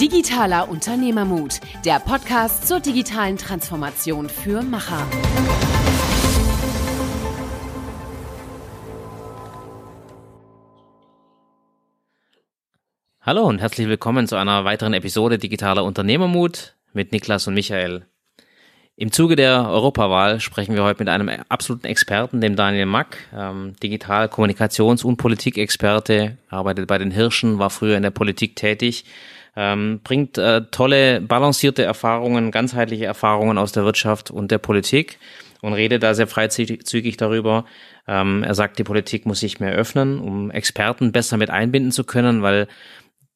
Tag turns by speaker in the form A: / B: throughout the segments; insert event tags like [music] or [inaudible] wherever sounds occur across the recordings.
A: Digitaler Unternehmermut, der Podcast zur digitalen Transformation für Macher.
B: Hallo und herzlich willkommen zu einer weiteren Episode Digitaler Unternehmermut mit Niklas und Michael. Im Zuge der Europawahl sprechen wir heute mit einem absoluten Experten, dem Daniel Mack, ähm, Digital-, Kommunikations- und Politikexperte, arbeitet bei den Hirschen, war früher in der Politik tätig, ähm, bringt äh, tolle, balancierte Erfahrungen, ganzheitliche Erfahrungen aus der Wirtschaft und der Politik und redet da sehr freizügig darüber. Ähm, er sagt, die Politik muss sich mehr öffnen, um Experten besser mit einbinden zu können, weil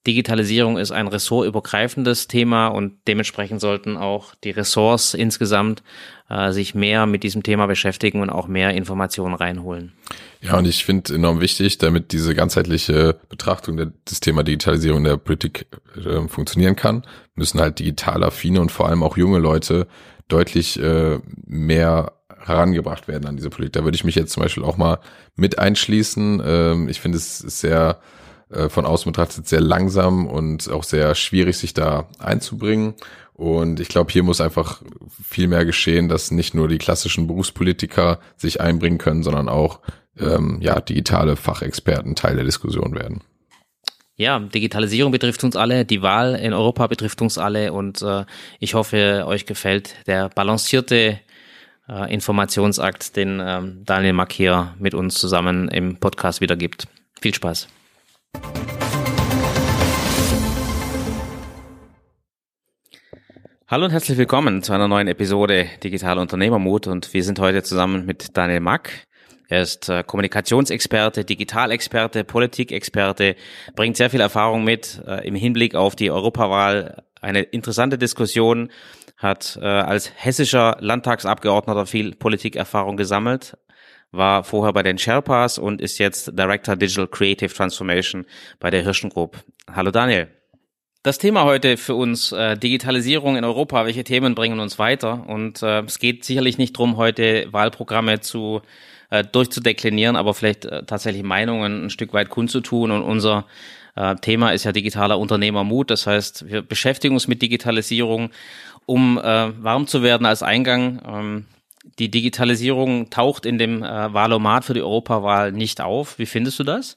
B: Digitalisierung ist ein ressortübergreifendes Thema und dementsprechend sollten auch die Ressorts insgesamt äh, sich mehr mit diesem Thema beschäftigen und auch mehr Informationen reinholen.
C: Ja, und ich finde enorm wichtig, damit diese ganzheitliche Betrachtung der, des Thema Digitalisierung der Politik äh, funktionieren kann, müssen halt digital affine und vor allem auch junge Leute deutlich äh, mehr herangebracht werden an diese Politik. Da würde ich mich jetzt zum Beispiel auch mal mit einschließen. Ähm, ich finde es sehr äh, von außen betrachtet sehr langsam und auch sehr schwierig, sich da einzubringen. Und ich glaube, hier muss einfach viel mehr geschehen, dass nicht nur die klassischen Berufspolitiker sich einbringen können, sondern auch ähm, ja digitale Fachexperten Teil der Diskussion werden.
B: Ja, Digitalisierung betrifft uns alle, die Wahl in Europa betrifft uns alle und äh, ich hoffe, euch gefällt der balancierte äh, Informationsakt, den ähm, Daniel Mack hier mit uns zusammen im Podcast wiedergibt. Viel Spaß. Hallo und herzlich willkommen zu einer neuen Episode Digital Unternehmermut und wir sind heute zusammen mit Daniel Mack. Er ist äh, Kommunikationsexperte, Digitalexperte, Politikexperte, bringt sehr viel Erfahrung mit äh, im Hinblick auf die Europawahl. Eine interessante Diskussion, hat äh, als hessischer Landtagsabgeordneter viel Politikerfahrung gesammelt, war vorher bei den Sherpas und ist jetzt Director Digital Creative Transformation bei der Hirschen Group. Hallo Daniel. Das Thema heute für uns äh, Digitalisierung in Europa. Welche Themen bringen uns weiter? Und äh, es geht sicherlich nicht drum, heute Wahlprogramme zu äh, durchzudeklinieren, aber vielleicht äh, tatsächlich Meinungen ein Stück weit kundzutun. Und unser äh, Thema ist ja digitaler Unternehmermut. Das heißt, wir beschäftigen uns mit Digitalisierung, um äh, warm zu werden als Eingang. Ähm, die Digitalisierung taucht in dem äh, Wahlomat für die Europawahl nicht auf. Wie findest du das?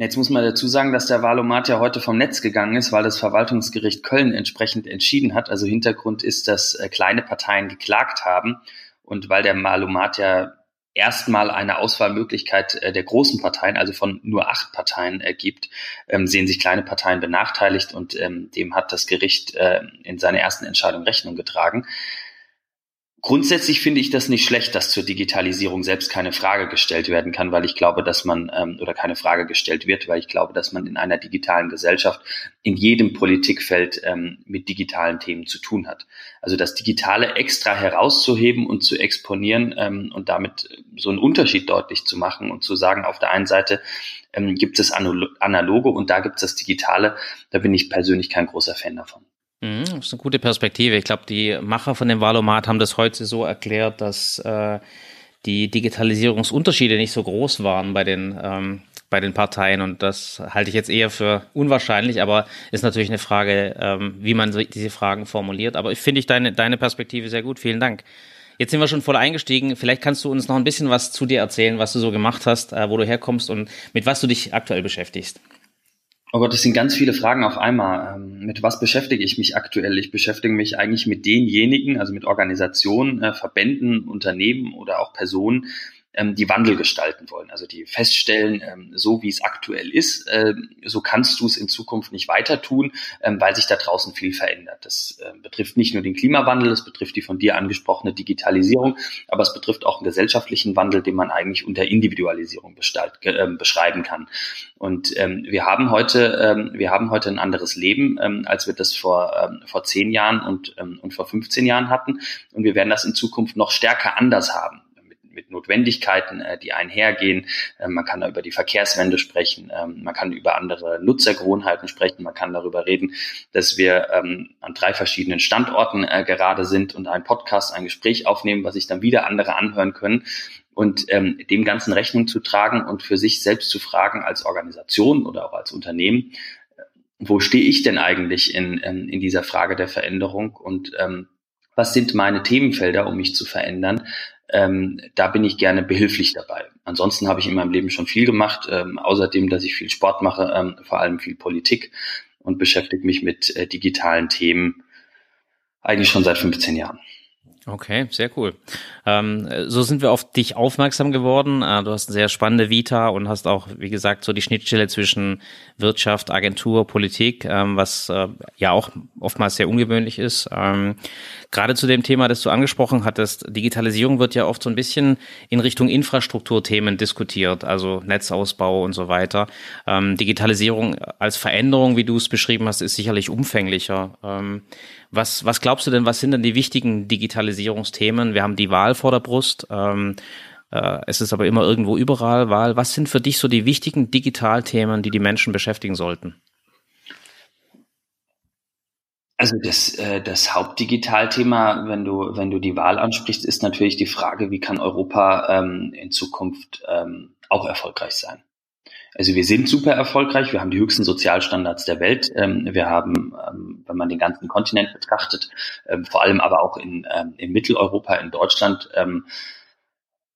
D: Jetzt muss man dazu sagen, dass der Wahlomat ja heute vom Netz gegangen ist, weil das Verwaltungsgericht Köln entsprechend entschieden hat. Also Hintergrund ist, dass äh, kleine Parteien geklagt haben und weil der Wahlomat ja erstmal eine Auswahlmöglichkeit äh, der großen Parteien, also von nur acht Parteien ergibt, ähm, sehen sich kleine Parteien benachteiligt und ähm, dem hat das Gericht äh, in seiner ersten Entscheidung Rechnung getragen. Grundsätzlich finde ich das nicht schlecht, dass zur Digitalisierung selbst keine Frage gestellt werden kann, weil ich glaube, dass man ähm, oder keine Frage gestellt wird, weil ich glaube, dass man in einer digitalen Gesellschaft in jedem Politikfeld ähm, mit digitalen Themen zu tun hat. Also das Digitale extra herauszuheben und zu exponieren ähm, und damit so einen Unterschied deutlich zu machen und zu sagen, auf der einen Seite ähm, gibt es analoge und da gibt es das Digitale, da bin ich persönlich kein großer Fan davon.
B: Mhm, das ist eine gute Perspektive. Ich glaube, die Macher von dem Valomat haben das heute so erklärt, dass äh, die Digitalisierungsunterschiede nicht so groß waren bei den ähm, bei den Parteien und das halte ich jetzt eher für unwahrscheinlich, aber ist natürlich eine Frage, ähm, wie man diese Fragen formuliert. Aber ich finde ich deine deine Perspektive sehr gut. Vielen Dank. Jetzt sind wir schon voll eingestiegen. Vielleicht kannst du uns noch ein bisschen was zu dir erzählen, was du so gemacht hast, äh, wo du herkommst und mit was du dich aktuell beschäftigst.
D: Oh Gott, das sind ganz viele Fragen auf einmal. Ähm, mit was beschäftige ich mich aktuell? Ich beschäftige mich eigentlich mit denjenigen, also mit Organisationen, äh, Verbänden, Unternehmen oder auch Personen, ähm, die Wandel gestalten wollen. Also die feststellen, ähm, so wie es aktuell ist, äh, so kannst du es in Zukunft nicht weiter tun, ähm, weil sich da draußen viel verändert. Das äh, betrifft nicht nur den Klimawandel, das betrifft die von dir angesprochene Digitalisierung, aber es betrifft auch einen gesellschaftlichen Wandel, den man eigentlich unter Individualisierung bestalt, äh, beschreiben kann. Und ähm, wir haben heute, ähm, wir haben heute ein anderes Leben, ähm, als wir das vor, ähm, vor zehn Jahren und, ähm, und vor 15 Jahren hatten. Und wir werden das in Zukunft noch stärker anders haben mit Notwendigkeiten, äh, die einhergehen. Äh, man kann da über die Verkehrswende sprechen, ähm, man kann über andere Nutzergewohnheiten sprechen, man kann darüber reden, dass wir ähm, an drei verschiedenen Standorten äh, gerade sind und einen Podcast, ein Gespräch aufnehmen, was sich dann wieder andere anhören können und ähm, dem Ganzen Rechnung zu tragen und für sich selbst zu fragen als Organisation oder auch als Unternehmen, wo stehe ich denn eigentlich in, in, in dieser Frage der Veränderung und ähm, was sind meine Themenfelder, um mich zu verändern? Ähm, da bin ich gerne behilflich dabei. Ansonsten habe ich in meinem Leben schon viel gemacht, ähm, außerdem, dass ich viel Sport mache, ähm, vor allem viel Politik und beschäftige mich mit äh, digitalen Themen eigentlich schon seit 15 Jahren.
B: Okay, sehr cool. Ähm, so sind wir auf dich aufmerksam geworden. Äh, du hast eine sehr spannende Vita und hast auch, wie gesagt, so die Schnittstelle zwischen Wirtschaft, Agentur, Politik, ähm, was äh, ja auch oftmals sehr ungewöhnlich ist. Ähm, gerade zu dem Thema, das du angesprochen hattest, Digitalisierung wird ja oft so ein bisschen in Richtung Infrastrukturthemen diskutiert, also Netzausbau und so weiter. Ähm, Digitalisierung als Veränderung, wie du es beschrieben hast, ist sicherlich umfänglicher. Was, was glaubst du denn, was sind denn die wichtigen Digitalisierungsthemen? Wir haben die Wahl vor der Brust. Ähm, äh, es ist aber immer irgendwo überall Wahl. Was sind für dich so die wichtigen Digitalthemen, die die Menschen beschäftigen sollten?
D: Also das, äh, das Hauptdigitalthema, wenn du, wenn du die Wahl ansprichst, ist natürlich die Frage, wie kann Europa ähm, in Zukunft ähm, auch erfolgreich sein. Also wir sind super erfolgreich, wir haben die höchsten Sozialstandards der Welt. Ähm, wir haben, ähm, wenn man den ganzen Kontinent betrachtet, ähm, vor allem aber auch in, in Mitteleuropa, in Deutschland,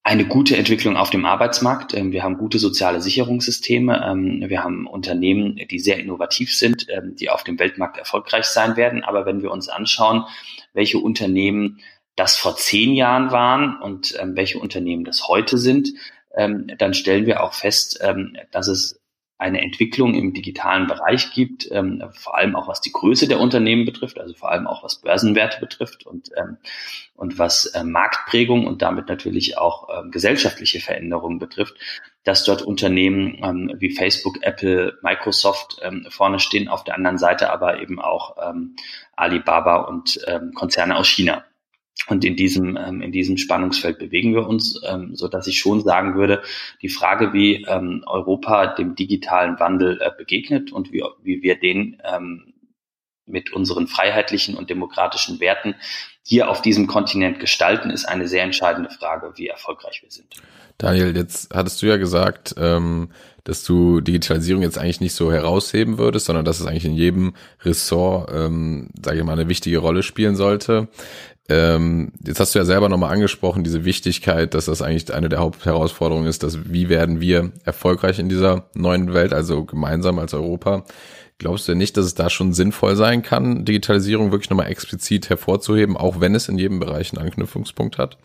D: eine gute Entwicklung auf dem Arbeitsmarkt. Wir haben gute soziale Sicherungssysteme. Wir haben Unternehmen, die sehr innovativ sind, die auf dem Weltmarkt erfolgreich sein werden. Aber wenn wir uns anschauen, welche Unternehmen das vor zehn Jahren waren und welche Unternehmen das heute sind, ähm, dann stellen wir auch fest, ähm, dass es eine Entwicklung im digitalen Bereich gibt, ähm, vor allem auch was die Größe der Unternehmen betrifft, also vor allem auch was Börsenwerte betrifft und, ähm, und was äh, Marktprägung und damit natürlich auch äh, gesellschaftliche Veränderungen betrifft, dass dort Unternehmen ähm, wie Facebook, Apple, Microsoft ähm, vorne stehen, auf der anderen Seite aber eben auch ähm, Alibaba und ähm, Konzerne aus China. Und in diesem, ähm, in diesem Spannungsfeld bewegen wir uns, ähm, so dass ich schon sagen würde, die Frage, wie ähm, Europa dem digitalen Wandel äh, begegnet und wie, wie wir den ähm, mit unseren freiheitlichen und demokratischen Werten hier auf diesem Kontinent gestalten, ist eine sehr entscheidende Frage, wie erfolgreich wir sind.
C: Daniel, jetzt hattest du ja gesagt, ähm, dass du Digitalisierung jetzt eigentlich nicht so herausheben würdest, sondern dass es eigentlich in jedem Ressort, ähm, sage ich mal, eine wichtige Rolle spielen sollte. Ähm, jetzt hast du ja selber nochmal angesprochen, diese Wichtigkeit, dass das eigentlich eine der Hauptherausforderungen ist, dass wie werden wir erfolgreich in dieser neuen Welt, also gemeinsam als Europa. Glaubst du denn nicht, dass es da schon sinnvoll sein kann, Digitalisierung wirklich nochmal explizit hervorzuheben, auch wenn es in jedem Bereich einen Anknüpfungspunkt hat?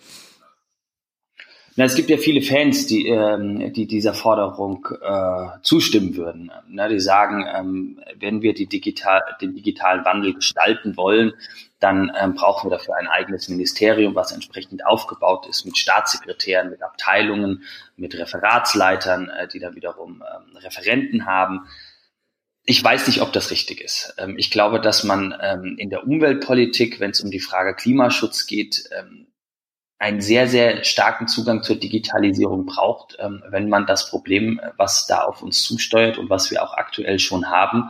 D: Na, es gibt ja viele Fans, die, ähm, die dieser Forderung äh, zustimmen würden. Na, die sagen, ähm, wenn wir die digital, den digitalen Wandel gestalten wollen, dann ähm, brauchen wir dafür ein eigenes Ministerium, was entsprechend aufgebaut ist mit Staatssekretären, mit Abteilungen, mit Referatsleitern, äh, die dann wiederum ähm, Referenten haben. Ich weiß nicht, ob das richtig ist. Ähm, ich glaube, dass man ähm, in der Umweltpolitik, wenn es um die Frage Klimaschutz geht, ähm, einen sehr, sehr starken Zugang zur Digitalisierung braucht, ähm, wenn man das Problem, was da auf uns zusteuert und was wir auch aktuell schon haben,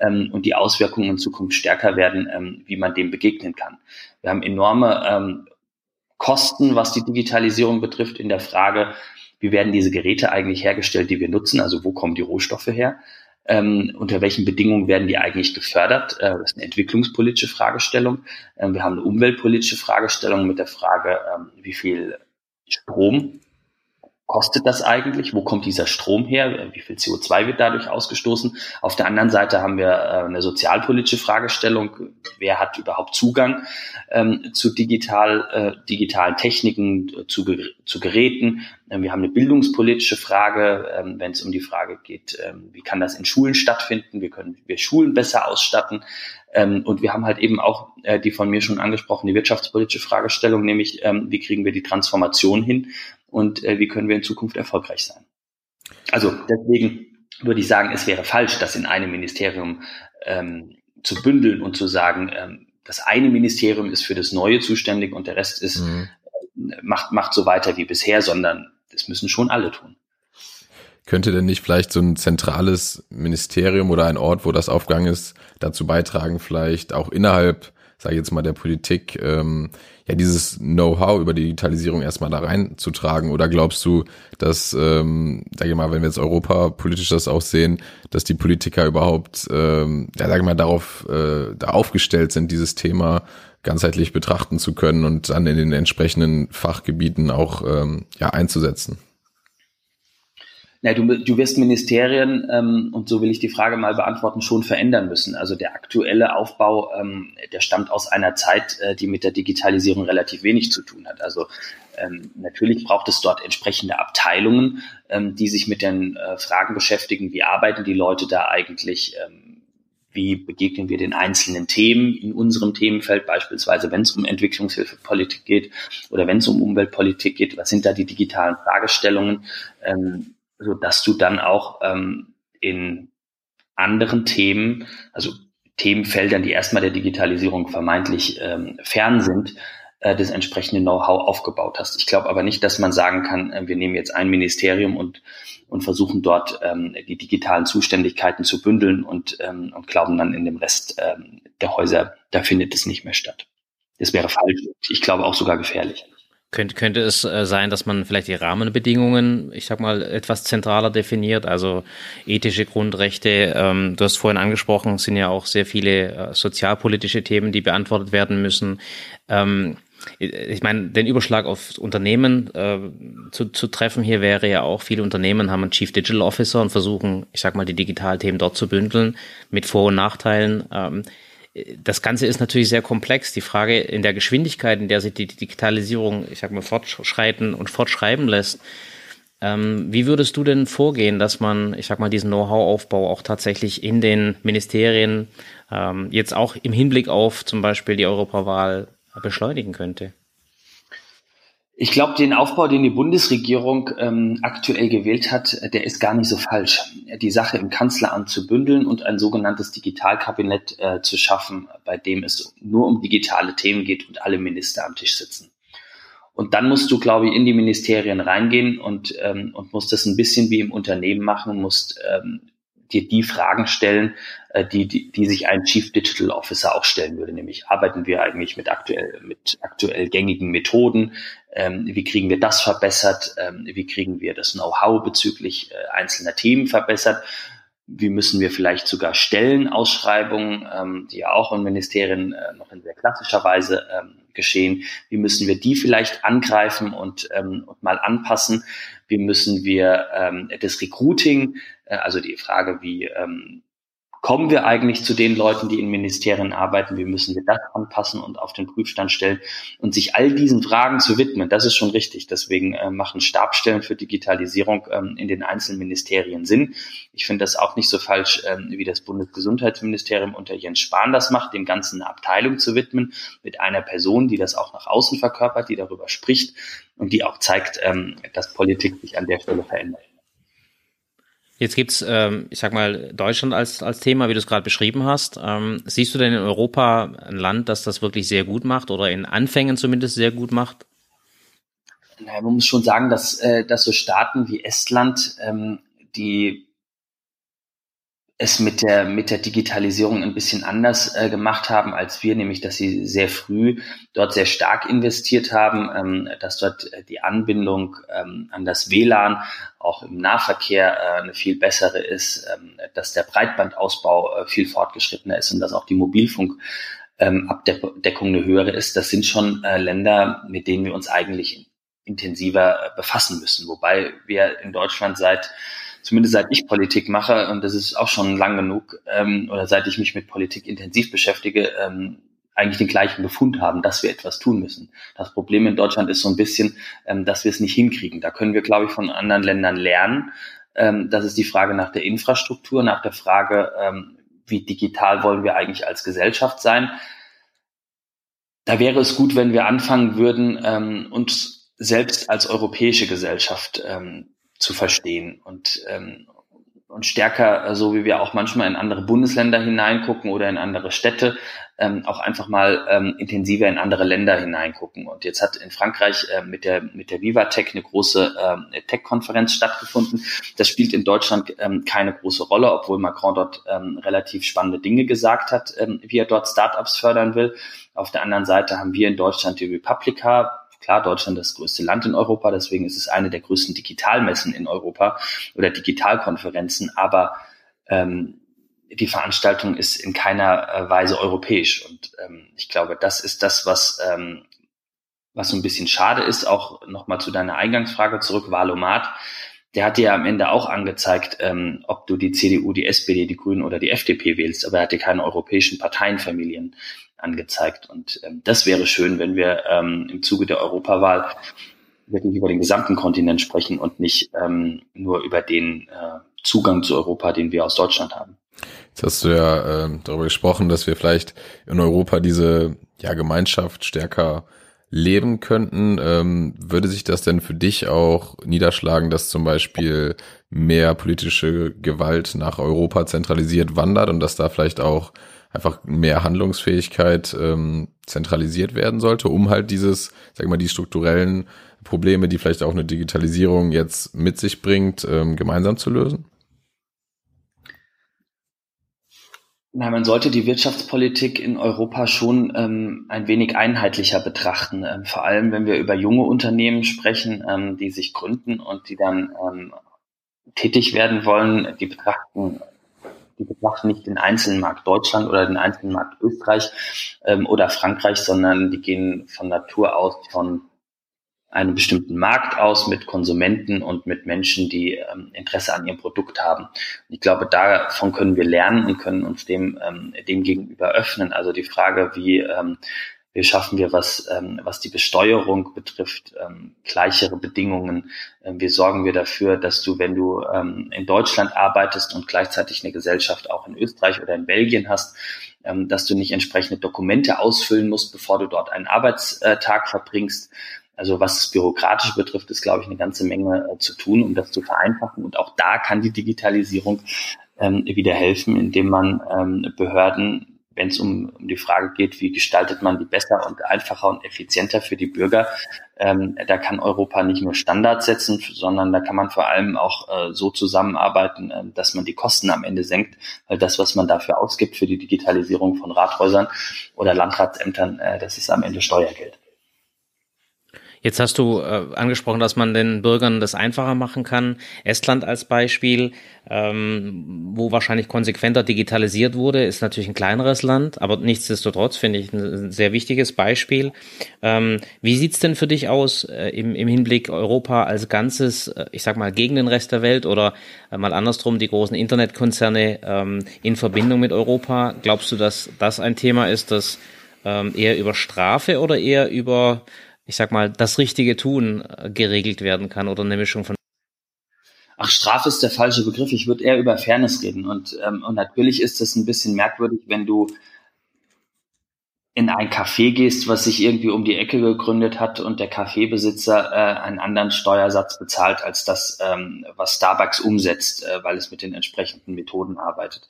D: ähm, und die Auswirkungen in Zukunft stärker werden, ähm, wie man dem begegnen kann. Wir haben enorme Kosten, was die Digitalisierung betrifft, in der Frage, wie werden diese Geräte eigentlich hergestellt, die wir nutzen, also wo kommen die Rohstoffe her, ähm, unter welchen Bedingungen werden die eigentlich gefördert? Äh, das ist eine entwicklungspolitische Fragestellung. Ähm, wir haben eine umweltpolitische Fragestellung mit der Frage, ähm, wie viel Strom kostet das eigentlich? Wo kommt dieser Strom her? Wie viel CO2 wird dadurch ausgestoßen? Auf der anderen Seite haben wir äh, eine sozialpolitische Fragestellung. Wer hat überhaupt Zugang ähm, zu digital, äh, digitalen Techniken, äh, zu, zu Geräten? Ähm, wir haben eine bildungspolitische Frage, ähm, wenn es um die Frage geht, ähm, wie kann das in Schulen stattfinden? Wie können wir Schulen besser ausstatten? Und wir haben halt eben auch äh, die von mir schon angesprochene wirtschaftspolitische Fragestellung, nämlich wie kriegen wir die Transformation hin? Und äh, wie können wir in Zukunft erfolgreich sein. Also deswegen würde ich sagen, es wäre falsch, das in einem Ministerium ähm, zu bündeln und zu sagen, ähm, das eine Ministerium ist für das Neue zuständig und der Rest ist mhm. äh, macht macht so weiter wie bisher, sondern das müssen schon alle tun.
C: Könnte denn nicht vielleicht so ein zentrales Ministerium oder ein Ort, wo das aufgegangen ist, dazu beitragen, vielleicht auch innerhalb sage ich jetzt mal, der Politik, ähm, ja, dieses Know-how über die Digitalisierung erstmal da reinzutragen? Oder glaubst du, dass, ähm, sage ich mal, wenn wir jetzt Europa politisch das auch sehen, dass die Politiker überhaupt, ähm, ja, sage ich mal, darauf äh, da aufgestellt sind, dieses Thema ganzheitlich betrachten zu können und dann in den entsprechenden Fachgebieten auch ähm, ja, einzusetzen?
D: Na, du, du wirst Ministerien, ähm, und so will ich die Frage mal beantworten, schon verändern müssen. Also der aktuelle Aufbau, ähm, der stammt aus einer Zeit, äh, die mit der Digitalisierung relativ wenig zu tun hat. Also ähm, natürlich braucht es dort entsprechende Abteilungen, ähm, die sich mit den äh, Fragen beschäftigen, wie arbeiten die Leute da eigentlich, ähm, wie begegnen wir den einzelnen Themen in unserem Themenfeld, beispielsweise wenn es um Entwicklungshilfepolitik geht oder wenn es um Umweltpolitik geht, was sind da die digitalen Fragestellungen? Ähm, so dass du dann auch ähm, in anderen Themen, also Themenfeldern, die erstmal der Digitalisierung vermeintlich ähm, fern sind, äh, das entsprechende Know-how aufgebaut hast. Ich glaube aber nicht, dass man sagen kann, äh, wir nehmen jetzt ein Ministerium und, und versuchen dort ähm, die digitalen Zuständigkeiten zu bündeln und, ähm, und glauben dann in dem Rest ähm, der Häuser, da findet es nicht mehr statt. Das wäre falsch. Ich glaube auch sogar gefährlich.
B: Könnte, könnte es äh, sein, dass man vielleicht die Rahmenbedingungen, ich sag mal, etwas zentraler definiert, also ethische Grundrechte, ähm, du hast vorhin angesprochen, sind ja auch sehr viele äh, sozialpolitische Themen, die beantwortet werden müssen. Ähm, ich meine, den Überschlag auf Unternehmen äh, zu, zu treffen hier wäre ja auch, viele Unternehmen haben einen Chief Digital Officer und versuchen, ich sag mal, die Digitalthemen dort zu bündeln mit Vor- und Nachteilen. Ähm, das Ganze ist natürlich sehr komplex. Die Frage in der Geschwindigkeit, in der sich die Digitalisierung, ich sag mal, fortschreiten und fortschreiben lässt. Ähm, wie würdest du denn vorgehen, dass man, ich sag mal, diesen Know-how-Aufbau auch tatsächlich in den Ministerien ähm, jetzt auch im Hinblick auf zum Beispiel die Europawahl beschleunigen könnte?
D: Ich glaube, den Aufbau, den die Bundesregierung ähm, aktuell gewählt hat, der ist gar nicht so falsch. Die Sache im Kanzleramt zu bündeln und ein sogenanntes Digitalkabinett äh, zu schaffen, bei dem es nur um digitale Themen geht und alle Minister am Tisch sitzen. Und dann musst du, glaube ich, in die Ministerien reingehen und, ähm, und musst das ein bisschen wie im Unternehmen machen, musst ähm, dir die Fragen stellen, äh, die, die, die sich ein Chief Digital Officer auch stellen würde, nämlich arbeiten wir eigentlich mit aktuell, mit aktuell gängigen Methoden, ähm, wie kriegen wir das verbessert, ähm, wie kriegen wir das Know-how bezüglich äh, einzelner Themen verbessert, wie müssen wir vielleicht sogar Stellenausschreibungen, ähm, die ja auch in Ministerien äh, noch in sehr klassischer Weise ähm, geschehen, wie müssen wir die vielleicht angreifen und, ähm, und mal anpassen, wie müssen wir ähm, das Recruiting, äh, also die Frage, wie ähm, kommen wir eigentlich zu den Leuten, die in Ministerien arbeiten? Wie müssen wir das anpassen und auf den Prüfstand stellen? Und sich all diesen Fragen zu widmen, das ist schon richtig. Deswegen äh, machen Stabstellen für Digitalisierung ähm, in den einzelnen Ministerien Sinn. Ich finde das auch nicht so falsch, ähm, wie das Bundesgesundheitsministerium unter Jens Spahn das macht, dem Ganzen eine Abteilung zu widmen mit einer Person, die das auch nach außen verkörpert, die darüber spricht und die auch zeigt, ähm, dass Politik sich an der Stelle verändert.
B: Jetzt gibt's, ähm, ich sag mal, Deutschland als, als Thema, wie du es gerade beschrieben hast. Ähm, siehst du denn in Europa ein Land, das das wirklich sehr gut macht oder in Anfängen zumindest sehr gut macht?
D: Naja, man muss schon sagen, dass, äh, dass so Staaten wie Estland, ähm, die es mit der, mit der Digitalisierung ein bisschen anders äh, gemacht haben als wir, nämlich dass sie sehr früh dort sehr stark investiert haben, ähm, dass dort äh, die Anbindung ähm, an das WLAN auch im Nahverkehr äh, eine viel bessere ist, ähm, dass der Breitbandausbau äh, viel fortgeschrittener ist und dass auch die Mobilfunkabdeckung ähm, eine höhere ist. Das sind schon äh, Länder, mit denen wir uns eigentlich intensiver äh, befassen müssen, wobei wir in Deutschland seit zumindest seit ich Politik mache, und das ist auch schon lang genug, ähm, oder seit ich mich mit Politik intensiv beschäftige, ähm, eigentlich den gleichen Befund haben, dass wir etwas tun müssen. Das Problem in Deutschland ist so ein bisschen, ähm, dass wir es nicht hinkriegen. Da können wir, glaube ich, von anderen Ländern lernen. Ähm, das ist die Frage nach der Infrastruktur, nach der Frage, ähm, wie digital wollen wir eigentlich als Gesellschaft sein. Da wäre es gut, wenn wir anfangen würden, ähm, uns selbst als europäische Gesellschaft ähm, zu verstehen und, ähm, und stärker, so wie wir auch manchmal in andere Bundesländer hineingucken oder in andere Städte, ähm, auch einfach mal ähm, intensiver in andere Länder hineingucken. Und jetzt hat in Frankreich äh, mit der mit der Vivatech eine große äh, Tech-Konferenz stattgefunden. Das spielt in Deutschland ähm, keine große Rolle, obwohl Macron dort ähm, relativ spannende Dinge gesagt hat, ähm, wie er dort Startups fördern will. Auf der anderen Seite haben wir in Deutschland die Republica, Klar, Deutschland ist das größte Land in Europa, deswegen ist es eine der größten Digitalmessen in Europa oder Digitalkonferenzen, aber ähm, die Veranstaltung ist in keiner äh, Weise europäisch. Und ähm, ich glaube, das ist das, was, ähm, was so ein bisschen schade ist. Auch nochmal zu deiner Eingangsfrage zurück, Wahlomat. Der hat dir ja am Ende auch angezeigt, ähm, ob du die CDU, die SPD, die Grünen oder die FDP wählst, aber er hat dir keine europäischen Parteienfamilien angezeigt. Und ähm, das wäre schön, wenn wir ähm, im Zuge der Europawahl wirklich über den gesamten Kontinent sprechen und nicht ähm, nur über den äh, Zugang zu Europa, den wir aus Deutschland haben.
C: Jetzt hast du ja äh, darüber gesprochen, dass wir vielleicht in Europa diese ja, Gemeinschaft stärker leben könnten. Ähm, würde sich das denn für dich auch niederschlagen, dass zum Beispiel mehr politische Gewalt nach Europa zentralisiert wandert und dass da vielleicht auch einfach mehr Handlungsfähigkeit ähm, zentralisiert werden sollte, um halt dieses, sag mal, die strukturellen Probleme, die vielleicht auch eine Digitalisierung jetzt mit sich bringt, ähm, gemeinsam zu lösen?
D: Na, man sollte die Wirtschaftspolitik in Europa schon ähm, ein wenig einheitlicher betrachten. Ähm, vor allem, wenn wir über junge Unternehmen sprechen, ähm, die sich gründen und die dann ähm, tätig werden wollen, die betrachten die betrachten nicht den einzelnen Markt Deutschland oder den einzelnen Markt Österreich ähm, oder Frankreich, sondern die gehen von Natur aus von einem bestimmten Markt aus mit Konsumenten und mit Menschen, die ähm, Interesse an ihrem Produkt haben. Und ich glaube, davon können wir lernen und können uns dem, ähm, dem gegenüber öffnen. Also die Frage, wie, ähm, wie schaffen wir was, ähm, was die Besteuerung betrifft, ähm, gleichere Bedingungen. Ähm, wie sorgen wir dafür, dass du, wenn du ähm, in Deutschland arbeitest und gleichzeitig eine Gesellschaft auch in Österreich oder in Belgien hast, ähm, dass du nicht entsprechende Dokumente ausfüllen musst, bevor du dort einen Arbeitstag verbringst, also was das Bürokratische betrifft, ist, glaube ich, eine ganze Menge äh, zu tun, um das zu vereinfachen. Und auch da kann die Digitalisierung ähm, wieder helfen, indem man ähm, Behörden, wenn es um, um die Frage geht, wie gestaltet man die besser und einfacher und effizienter für die Bürger, ähm, da kann Europa nicht nur Standards setzen, sondern da kann man vor allem auch äh, so zusammenarbeiten, äh, dass man die Kosten am Ende senkt, weil das, was man dafür ausgibt für die Digitalisierung von Rathäusern oder Landratsämtern, äh, das ist am Ende Steuergeld.
B: Jetzt hast du äh, angesprochen, dass man den Bürgern das einfacher machen kann. Estland als Beispiel, ähm, wo wahrscheinlich konsequenter digitalisiert wurde, ist natürlich ein kleineres Land, aber nichtsdestotrotz finde ich ein sehr wichtiges Beispiel. Ähm, wie sieht's denn für dich aus äh, im, im Hinblick Europa als Ganzes, äh, ich sag mal, gegen den Rest der Welt oder äh, mal andersrum, die großen Internetkonzerne ähm, in Verbindung mit Europa? Glaubst du, dass das ein Thema ist, das ähm, eher über Strafe oder eher über ich sag mal, das richtige Tun äh, geregelt werden kann oder eine Mischung von
D: Ach, Strafe ist der falsche Begriff. Ich würde eher über Fairness reden. Und, ähm, und natürlich ist es ein bisschen merkwürdig, wenn du in ein Café gehst, was sich irgendwie um die Ecke gegründet hat und der Kaffeebesitzer äh, einen anderen Steuersatz bezahlt als das, ähm, was Starbucks umsetzt, äh, weil es mit den entsprechenden Methoden arbeitet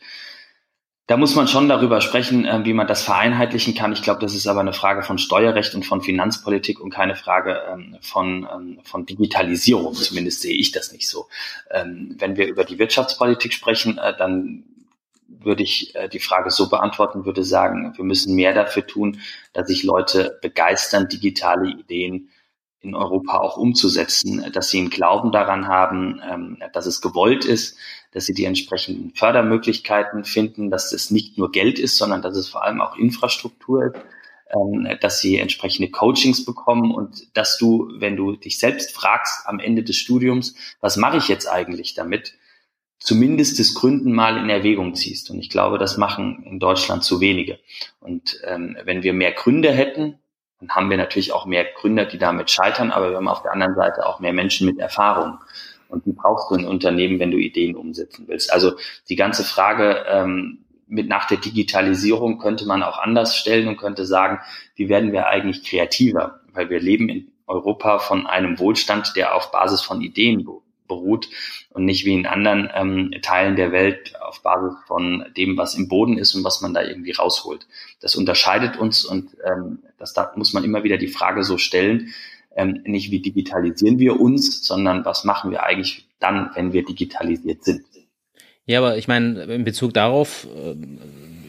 D: da muss man schon darüber sprechen, äh, wie man das vereinheitlichen kann. Ich glaube, das ist aber eine Frage von Steuerrecht und von Finanzpolitik und keine Frage ähm, von, ähm, von Digitalisierung. Zumindest sehe ich das nicht so. Ähm, wenn wir über die Wirtschaftspolitik sprechen, äh, dann würde ich äh, die Frage so beantworten, würde sagen, wir müssen mehr dafür tun, dass sich Leute begeistern, digitale Ideen in Europa auch umzusetzen, dass sie einen Glauben daran haben, ähm, dass es gewollt ist, dass sie die entsprechenden Fördermöglichkeiten finden, dass es nicht nur Geld ist, sondern dass es vor allem auch Infrastruktur ist, ähm, dass sie entsprechende Coachings bekommen und dass du, wenn du dich selbst fragst am Ende des Studiums, was mache ich jetzt eigentlich damit, zumindest das Gründen mal in Erwägung ziehst. Und ich glaube, das machen in Deutschland zu wenige. Und ähm, wenn wir mehr Gründe hätten, dann haben wir natürlich auch mehr Gründer, die damit scheitern, aber wir haben auf der anderen Seite auch mehr Menschen mit Erfahrung. Und die brauchst du in Unternehmen, wenn du Ideen umsetzen willst. Also die ganze Frage ähm, mit nach der Digitalisierung könnte man auch anders stellen und könnte sagen, wie werden wir eigentlich kreativer? Weil wir leben in Europa von einem Wohlstand, der auf Basis von Ideen beruht und nicht wie in anderen ähm, Teilen der Welt auf Basis von dem, was im Boden ist und was man da irgendwie rausholt. Das unterscheidet uns und ähm, das da muss man immer wieder die Frage so stellen, ähm, nicht wie digitalisieren wir uns, sondern was machen wir eigentlich dann, wenn wir digitalisiert sind.
B: Ja, aber ich meine, in Bezug darauf äh,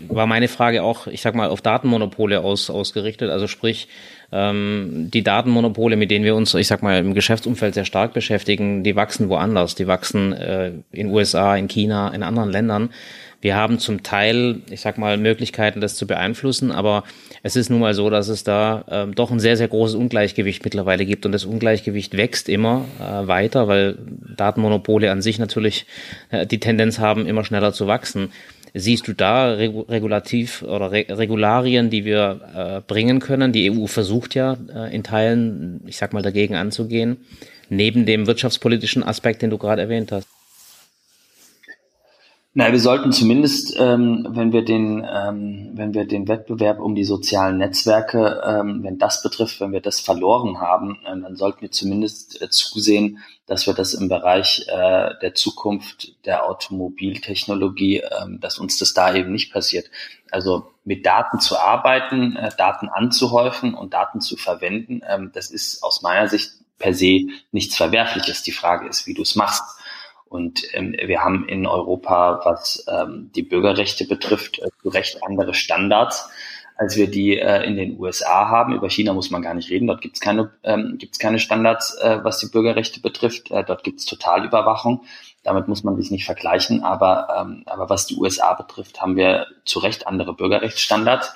B: war meine Frage auch, ich sag mal, auf Datenmonopole aus, ausgerichtet. Also sprich, ähm, die Datenmonopole, mit denen wir uns, ich sag mal, im Geschäftsumfeld sehr stark beschäftigen, die wachsen woanders. Die wachsen äh, in USA, in China, in anderen Ländern. Wir haben zum Teil, ich sag mal, Möglichkeiten, das zu beeinflussen, aber es ist nun mal so, dass es da ähm, doch ein sehr, sehr großes Ungleichgewicht mittlerweile gibt und das Ungleichgewicht wächst immer äh, weiter, weil Datenmonopole an sich natürlich äh, die Tendenz haben, immer schneller zu wachsen. Siehst du da regulativ oder Regularien, die wir äh, bringen können? Die EU versucht ja äh, in Teilen, ich sag mal, dagegen anzugehen, neben dem wirtschaftspolitischen Aspekt, den du gerade erwähnt hast.
D: Na, wir sollten zumindest, ähm, wenn wir den, ähm, wenn wir den Wettbewerb um die sozialen Netzwerke, ähm, wenn das betrifft, wenn wir das verloren haben, äh, dann sollten wir zumindest äh, zusehen, dass wir das im Bereich äh, der Zukunft der Automobiltechnologie, äh, dass uns das da eben nicht passiert. Also mit Daten zu arbeiten, äh, Daten anzuhäufen und Daten zu verwenden, ähm, das ist aus meiner Sicht per se nichts Verwerfliches. Die Frage ist, wie du es machst. Und ähm, wir haben in Europa, was ähm, die Bürgerrechte betrifft, äh, zu Recht andere Standards, als wir die äh, in den USA haben. Über China muss man gar nicht reden. Dort gibt es keine, ähm, gibt's keine Standards, äh, was die Bürgerrechte betrifft. Äh, dort gibt es Totalüberwachung. Damit muss man sich nicht vergleichen. Aber, ähm, aber was die USA betrifft, haben wir zu Recht andere Bürgerrechtsstandards.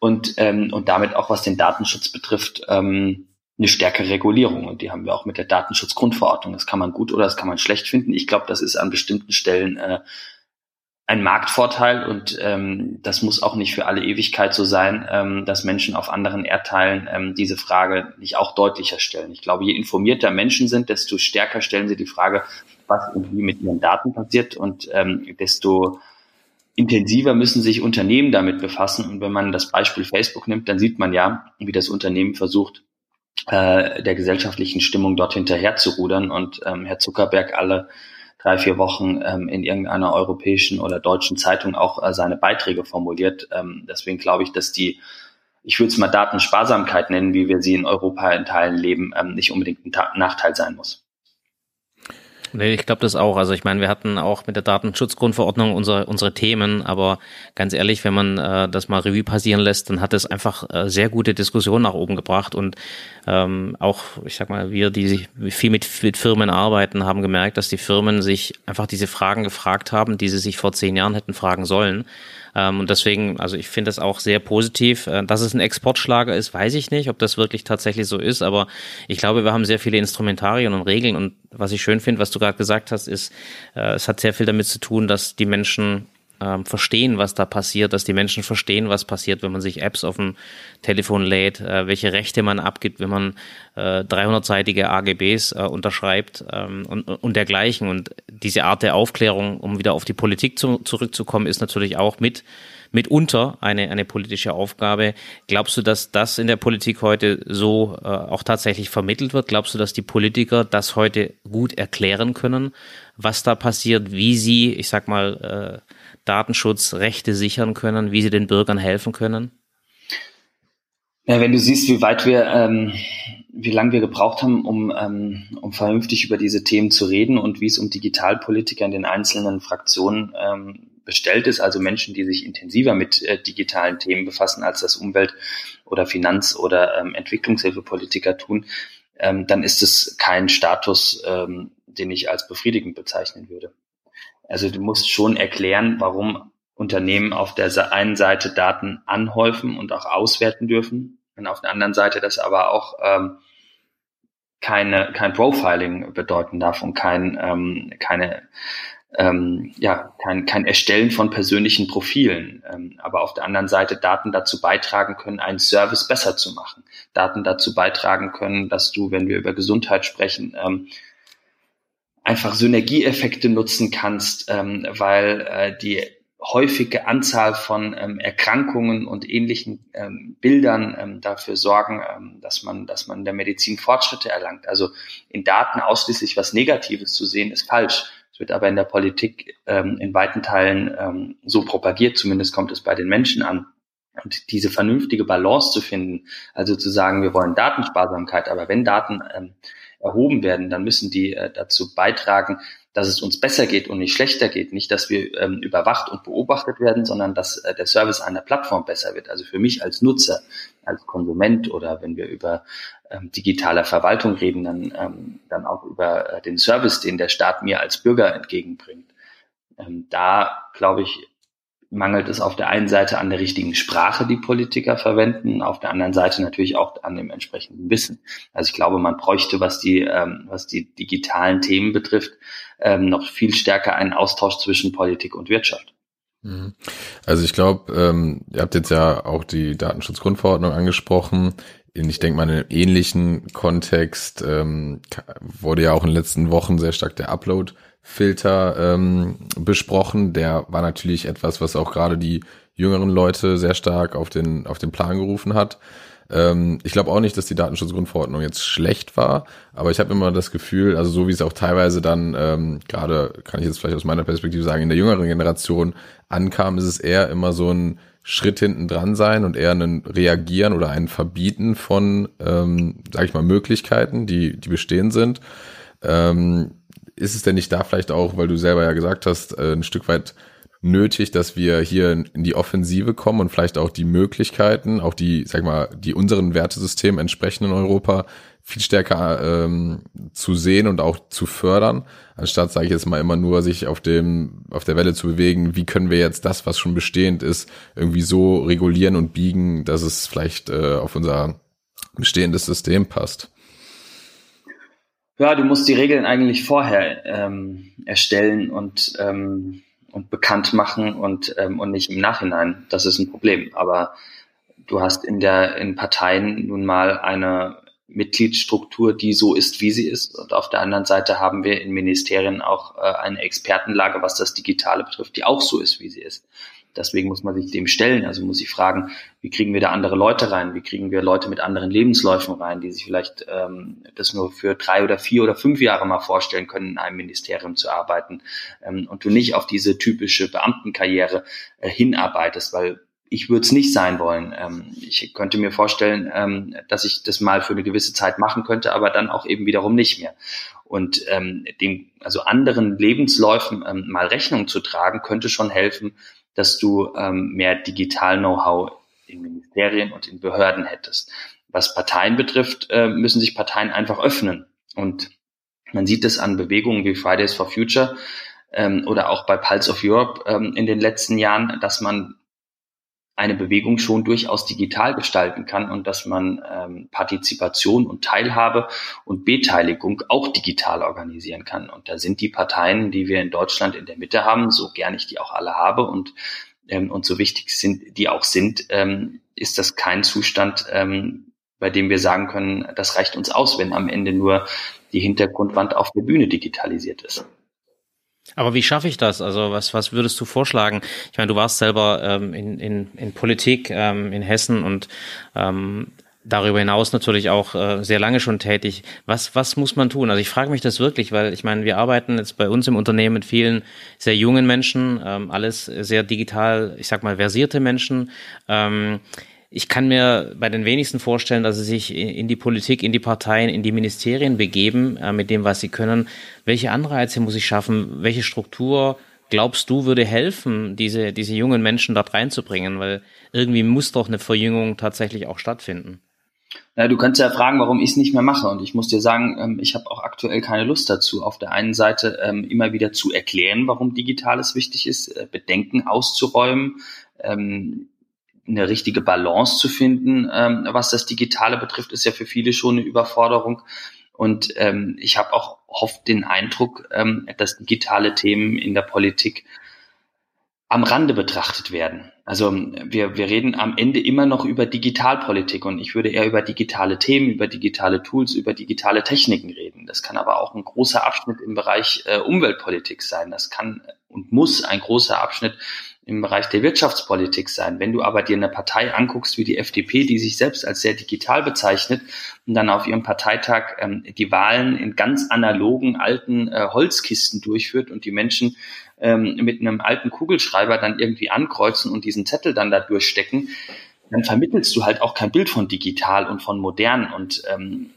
D: Und, ähm, und damit auch was den Datenschutz betrifft, ähm, eine stärkere Regulierung und die haben wir auch mit der Datenschutzgrundverordnung. Das kann man gut oder das kann man schlecht finden. Ich glaube, das ist an bestimmten Stellen äh, ein Marktvorteil und ähm, das muss auch nicht für alle Ewigkeit so sein, ähm, dass Menschen auf anderen Erdteilen ähm, diese Frage nicht auch deutlicher stellen. Ich glaube, je informierter Menschen sind, desto stärker stellen sie die Frage, was und wie mit ihren Daten passiert und ähm, desto intensiver müssen sich Unternehmen damit befassen. Und wenn man das Beispiel Facebook nimmt, dann sieht man ja, wie das Unternehmen versucht, äh, der gesellschaftlichen Stimmung dort hinterher zu rudern und ähm, Herr Zuckerberg alle drei, vier Wochen ähm, in irgendeiner europäischen oder deutschen Zeitung auch äh, seine Beiträge formuliert. Ähm, deswegen glaube ich, dass die, ich würde es mal Datensparsamkeit nennen, wie wir sie in Europa in Teilen leben, ähm, nicht unbedingt ein Ta Nachteil sein muss.
B: Nee, ich glaube das auch. Also ich meine, wir hatten auch mit der Datenschutzgrundverordnung unsere, unsere Themen, aber ganz ehrlich, wenn man äh, das mal Revue passieren lässt, dann hat es einfach äh, sehr gute Diskussionen nach oben gebracht und ähm, auch, ich sag mal, wir, die viel mit, mit Firmen arbeiten, haben gemerkt, dass die Firmen sich einfach diese Fragen gefragt haben, die sie sich vor zehn Jahren hätten fragen sollen. Ähm, und deswegen, also ich finde das auch sehr positiv. Äh, dass es ein Exportschlager ist, weiß ich nicht, ob das wirklich tatsächlich so ist, aber ich glaube, wir haben sehr viele Instrumentarien und Regeln. Und was ich schön finde, was du gerade gesagt hast, ist, äh, es hat sehr viel damit zu tun, dass die Menschen ähm, verstehen, was da passiert, dass die Menschen verstehen, was passiert, wenn man sich Apps auf dem Telefon lädt, äh, welche Rechte man abgibt, wenn man äh, 300-seitige AGBs äh, unterschreibt ähm, und, und dergleichen. Und diese Art der Aufklärung, um wieder auf die Politik zu, zurückzukommen, ist natürlich auch mit mitunter eine, eine politische Aufgabe. Glaubst du, dass das in der Politik heute so äh, auch tatsächlich vermittelt wird? Glaubst du, dass die Politiker das heute gut erklären können, was da passiert, wie sie, ich sag mal, äh, Datenschutzrechte sichern können, wie sie den Bürgern helfen können?
D: Ja, wenn du siehst, wie weit wir, ähm, wie lange wir gebraucht haben, um, ähm, um vernünftig über diese Themen zu reden und wie es um Digitalpolitiker in den einzelnen Fraktionen ähm, bestellt ist, also Menschen, die sich intensiver mit äh, digitalen Themen befassen, als das Umwelt- oder Finanz- oder ähm, Entwicklungshilfepolitiker tun, ähm, dann ist es kein Status, ähm, den ich als befriedigend bezeichnen würde. Also du musst schon erklären, warum Unternehmen auf der einen Seite Daten anhäufen und auch auswerten dürfen und auf der anderen Seite das aber auch ähm, keine, kein Profiling bedeuten darf und kein, ähm, keine, ähm, ja, kein, kein Erstellen von persönlichen Profilen. Ähm, aber auf der anderen Seite Daten dazu beitragen können, einen Service besser zu machen. Daten dazu beitragen können, dass du, wenn wir über Gesundheit sprechen, ähm, einfach Synergieeffekte nutzen kannst, ähm, weil äh, die häufige Anzahl von ähm, Erkrankungen und ähnlichen ähm, Bildern ähm, dafür sorgen, ähm, dass man, dass man in der Medizin Fortschritte erlangt. Also in Daten ausschließlich was Negatives zu sehen, ist falsch. Es wird aber in der Politik ähm, in weiten Teilen ähm, so propagiert, zumindest kommt es bei den Menschen an. Und diese vernünftige Balance zu finden, also zu sagen, wir wollen Datensparsamkeit, aber wenn Daten ähm, erhoben werden, dann müssen die äh, dazu beitragen, dass es uns besser geht und nicht schlechter geht. Nicht, dass wir ähm, überwacht und beobachtet werden, sondern dass äh, der Service einer Plattform besser wird. Also für mich als Nutzer, als Konsument oder wenn wir über ähm, digitale Verwaltung reden, dann, ähm, dann auch über äh, den Service, den der Staat mir als Bürger entgegenbringt. Ähm, da, glaube ich, mangelt es auf der einen Seite an der richtigen Sprache, die Politiker verwenden, auf der anderen Seite natürlich auch an dem entsprechenden Wissen. Also ich glaube, man bräuchte, was die, ähm, was die digitalen Themen betrifft, ähm, noch viel stärker einen Austausch zwischen Politik und Wirtschaft.
C: Mhm. Also ich glaube, ähm, ihr habt jetzt ja auch die Datenschutzgrundverordnung angesprochen. Ich denke mal, in einem ähnlichen Kontext ähm, wurde ja auch in den letzten Wochen sehr stark der Upload Filter ähm, besprochen. Der war natürlich etwas, was auch gerade die jüngeren Leute sehr stark auf den, auf den Plan gerufen hat. Ähm, ich glaube auch nicht, dass die Datenschutzgrundverordnung jetzt schlecht war, aber ich habe immer das Gefühl, also so wie es auch teilweise dann ähm, gerade, kann ich jetzt vielleicht aus meiner Perspektive sagen, in der jüngeren Generation ankam, ist es eher immer so ein Schritt hinten dran sein und eher ein Reagieren oder ein Verbieten von, ähm, sage ich mal, Möglichkeiten, die, die bestehen sind. Ähm, ist es denn nicht da vielleicht auch, weil du selber ja gesagt hast, äh, ein Stück weit nötig, dass wir hier in die Offensive kommen und vielleicht auch die Möglichkeiten, auch die, sag mal, die unseren Wertesystemen entsprechen in Europa viel stärker ähm, zu sehen und auch zu fördern, anstatt, sage ich jetzt mal, immer nur sich auf dem auf der Welle zu bewegen. Wie können wir jetzt das, was schon bestehend ist, irgendwie so regulieren und biegen, dass es vielleicht äh, auf unser bestehendes System passt?
D: Ja, du musst die Regeln eigentlich vorher ähm, erstellen und, ähm, und bekannt machen und, ähm, und nicht im Nachhinein. Das ist ein Problem. Aber du hast in der in Parteien nun mal eine Mitgliedsstruktur, die so ist, wie sie ist. Und auf der anderen Seite haben wir in Ministerien auch äh, eine Expertenlage, was das Digitale betrifft, die auch so ist, wie sie ist. Deswegen muss man sich dem stellen. Also muss ich fragen, wie kriegen wir da andere Leute rein? Wie kriegen wir Leute mit anderen Lebensläufen rein, die sich vielleicht ähm, das nur für drei oder vier oder fünf Jahre mal vorstellen können, in einem Ministerium zu arbeiten ähm, und du nicht auf diese typische Beamtenkarriere äh, hinarbeitest, weil ich würde es nicht sein wollen. Ähm, ich könnte mir vorstellen, ähm, dass ich das mal für eine gewisse Zeit machen könnte, aber dann auch eben wiederum nicht mehr. Und ähm, dem, also anderen Lebensläufen ähm, mal Rechnung zu tragen, könnte schon helfen, dass du ähm, mehr Digital-Know-how in Ministerien und in Behörden hättest. Was Parteien betrifft, äh, müssen sich Parteien einfach öffnen. Und man sieht es an Bewegungen wie Fridays for Future ähm, oder auch bei Pulse of Europe ähm, in den letzten Jahren, dass man eine Bewegung schon durchaus digital gestalten kann und dass man ähm, Partizipation und Teilhabe und Beteiligung auch digital organisieren kann. Und da sind die Parteien, die wir in Deutschland in der Mitte haben, so gern ich die auch alle habe und, ähm, und so wichtig sind, die auch sind, ähm, ist das kein Zustand, ähm, bei dem wir sagen können, das reicht uns aus, wenn am Ende nur die Hintergrundwand auf der Bühne digitalisiert ist.
B: Aber wie schaffe ich das? Also was, was würdest du vorschlagen? Ich meine, du warst selber ähm, in, in, in Politik ähm, in Hessen und ähm, darüber hinaus natürlich auch äh, sehr lange schon tätig. Was, was muss man tun? Also ich frage mich das wirklich, weil ich meine, wir arbeiten jetzt bei uns im Unternehmen mit vielen sehr jungen Menschen, ähm, alles sehr digital, ich sag mal, versierte Menschen. Ähm, ich kann mir bei den wenigsten vorstellen, dass sie sich in die Politik, in die Parteien, in die Ministerien begeben äh, mit dem, was sie können. Welche Anreize muss ich schaffen? Welche Struktur glaubst du würde helfen, diese, diese jungen Menschen dort reinzubringen? Weil irgendwie muss doch eine Verjüngung tatsächlich auch stattfinden.
D: Ja, du kannst ja fragen, warum ich es nicht mehr mache. Und ich muss dir sagen, ähm, ich habe auch aktuell keine Lust dazu, auf der einen Seite ähm, immer wieder zu erklären, warum Digitales wichtig ist, äh, Bedenken auszuräumen, ähm, eine richtige Balance zu finden, ähm, was das Digitale betrifft, ist ja für viele schon eine Überforderung. Und ähm, ich habe auch oft den Eindruck, ähm, dass digitale Themen in der Politik am Rande betrachtet werden. Also wir, wir reden am Ende immer noch über Digitalpolitik und ich würde eher über digitale Themen, über digitale Tools, über digitale Techniken reden. Das kann aber auch ein großer Abschnitt im Bereich äh, Umweltpolitik sein. Das kann und muss ein großer Abschnitt im Bereich der Wirtschaftspolitik sein. Wenn du aber dir eine Partei anguckst wie die FDP, die sich selbst als sehr digital bezeichnet und dann auf ihrem Parteitag ähm, die Wahlen in ganz analogen alten äh, Holzkisten durchführt und die Menschen ähm, mit einem alten Kugelschreiber dann irgendwie ankreuzen und diesen Zettel dann da durchstecken, dann vermittelst du halt auch kein Bild von digital und von modern und ähm,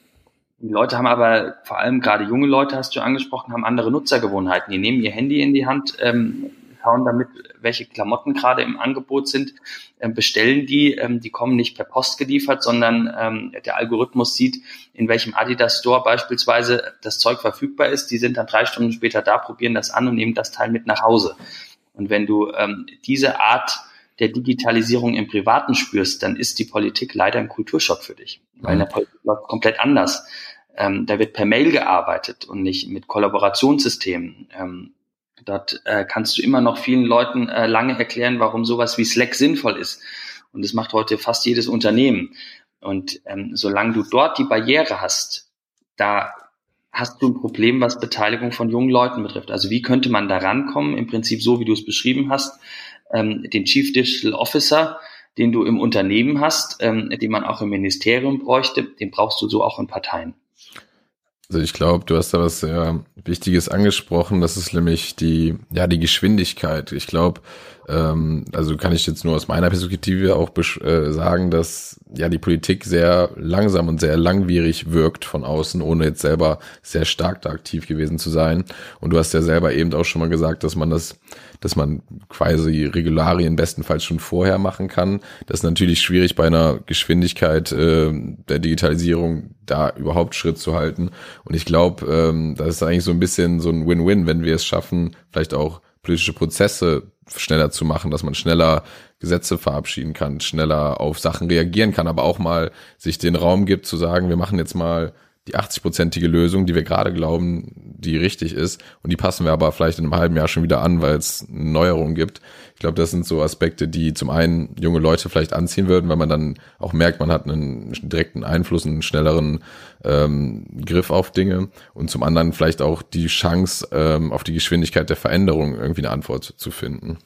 D: die Leute haben aber, vor allem gerade junge Leute, hast du angesprochen, haben andere Nutzergewohnheiten. Die nehmen ihr Handy in die Hand, ähm, schauen damit, welche Klamotten gerade im Angebot sind, ähm, bestellen die. Ähm, die kommen nicht per Post geliefert, sondern ähm, der Algorithmus sieht, in welchem Adidas Store beispielsweise das Zeug verfügbar ist. Die sind dann drei Stunden später da, probieren das an und nehmen das Teil mit nach Hause. Und wenn du diese Art der Digitalisierung im Privaten spürst, dann ist die Politik leider ein Kulturschock für dich. Weil in der Politik läuft komplett anders. Ähm, da wird per Mail gearbeitet und nicht mit Kollaborationssystemen. Ähm, Dort äh, kannst du immer noch vielen Leuten äh, lange erklären, warum sowas wie Slack sinnvoll ist. Und das macht heute fast jedes Unternehmen. Und ähm, solange du dort die Barriere hast, da hast du ein Problem, was Beteiligung von jungen Leuten betrifft. Also wie könnte man da rankommen? Im Prinzip so, wie du es beschrieben hast, ähm, den Chief Digital Officer, den du im Unternehmen hast, ähm, den man auch im Ministerium bräuchte, den brauchst du so auch in Parteien.
C: Also ich glaube, du hast da was sehr Wichtiges angesprochen. Das ist nämlich die, ja, die Geschwindigkeit. Ich glaube, ähm, also kann ich jetzt nur aus meiner Perspektive auch äh, sagen, dass ja die Politik sehr langsam und sehr langwierig wirkt von außen, ohne jetzt selber sehr stark da aktiv gewesen zu sein. Und du hast ja selber eben auch schon mal gesagt, dass man das dass man quasi Regularien bestenfalls schon vorher machen kann. Das ist natürlich schwierig bei einer Geschwindigkeit äh, der Digitalisierung, da überhaupt Schritt zu halten. Und ich glaube, ähm, das ist eigentlich so ein bisschen so ein Win-Win, wenn wir es schaffen, vielleicht auch politische Prozesse schneller zu machen, dass man schneller Gesetze verabschieden kann, schneller auf Sachen reagieren kann, aber auch mal sich den Raum gibt zu sagen, wir machen jetzt mal die 80-prozentige Lösung, die wir gerade glauben, die richtig ist. Und die passen wir aber vielleicht in einem halben Jahr schon wieder an, weil es Neuerungen gibt. Ich glaube, das sind so Aspekte, die zum einen junge Leute vielleicht anziehen würden, weil man dann auch merkt, man hat einen direkten Einfluss, einen schnelleren ähm, Griff auf Dinge. Und zum anderen vielleicht auch die Chance, ähm, auf die Geschwindigkeit der Veränderung irgendwie eine Antwort zu finden.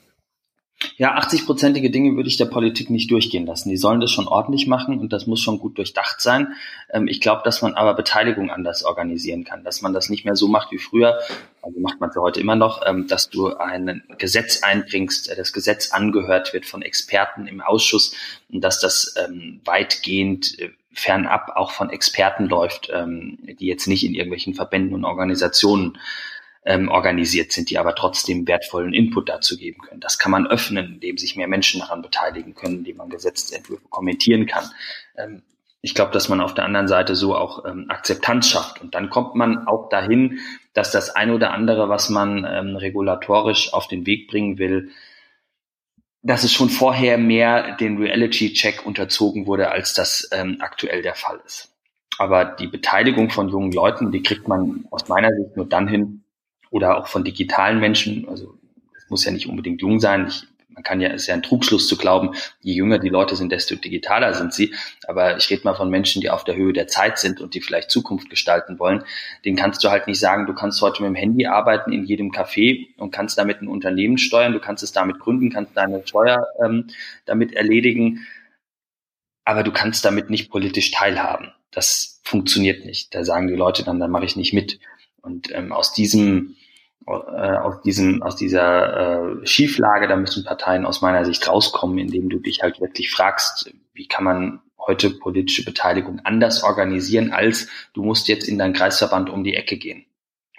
D: Ja, 80-prozentige Dinge würde ich der Politik nicht durchgehen lassen. Die sollen das schon ordentlich machen und das muss schon gut durchdacht sein. Ähm, ich glaube, dass man aber Beteiligung anders organisieren kann, dass man das nicht mehr so macht wie früher. Also macht man es ja heute immer noch, ähm, dass du ein Gesetz einbringst, äh, das Gesetz angehört wird von Experten im Ausschuss und dass das ähm, weitgehend äh, fernab auch von Experten läuft, die jetzt nicht in irgendwelchen Verbänden und Organisationen ähm, organisiert sind, die aber trotzdem wertvollen Input dazu geben können. Das kann man öffnen, indem sich mehr Menschen daran beteiligen können, indem man Gesetzentwürfe kommentieren kann. Ähm, ich glaube, dass man auf der anderen Seite so auch ähm, Akzeptanz schafft. Und dann kommt man auch dahin, dass das ein oder andere, was man ähm, regulatorisch auf den Weg bringen will, dass es schon vorher mehr den Reality-Check unterzogen wurde, als das ähm, aktuell der Fall ist. Aber die Beteiligung von jungen Leuten, die kriegt man aus meiner Sicht nur dann hin, oder auch von digitalen Menschen. Also es muss ja nicht unbedingt jung sein. Ich, man kann ja, ist ja ein Trugschluss zu glauben, je jünger die Leute sind, desto digitaler sind sie. Aber ich rede mal von Menschen, die auf der Höhe der Zeit sind und die vielleicht Zukunft gestalten wollen. Den kannst du halt nicht sagen, du kannst heute mit dem Handy arbeiten in jedem Café und kannst damit ein Unternehmen steuern, du kannst es damit gründen, kannst deine Steuer ähm, damit erledigen. Aber du kannst damit nicht politisch teilhaben. Das funktioniert nicht. Da sagen die Leute dann, da mache ich nicht mit. Und ähm, aus diesem aus diesem aus dieser äh, Schieflage, da müssen Parteien aus meiner Sicht rauskommen, indem du dich halt wirklich fragst, wie kann man heute politische Beteiligung anders organisieren, als du musst jetzt in deinen Kreisverband um die Ecke gehen.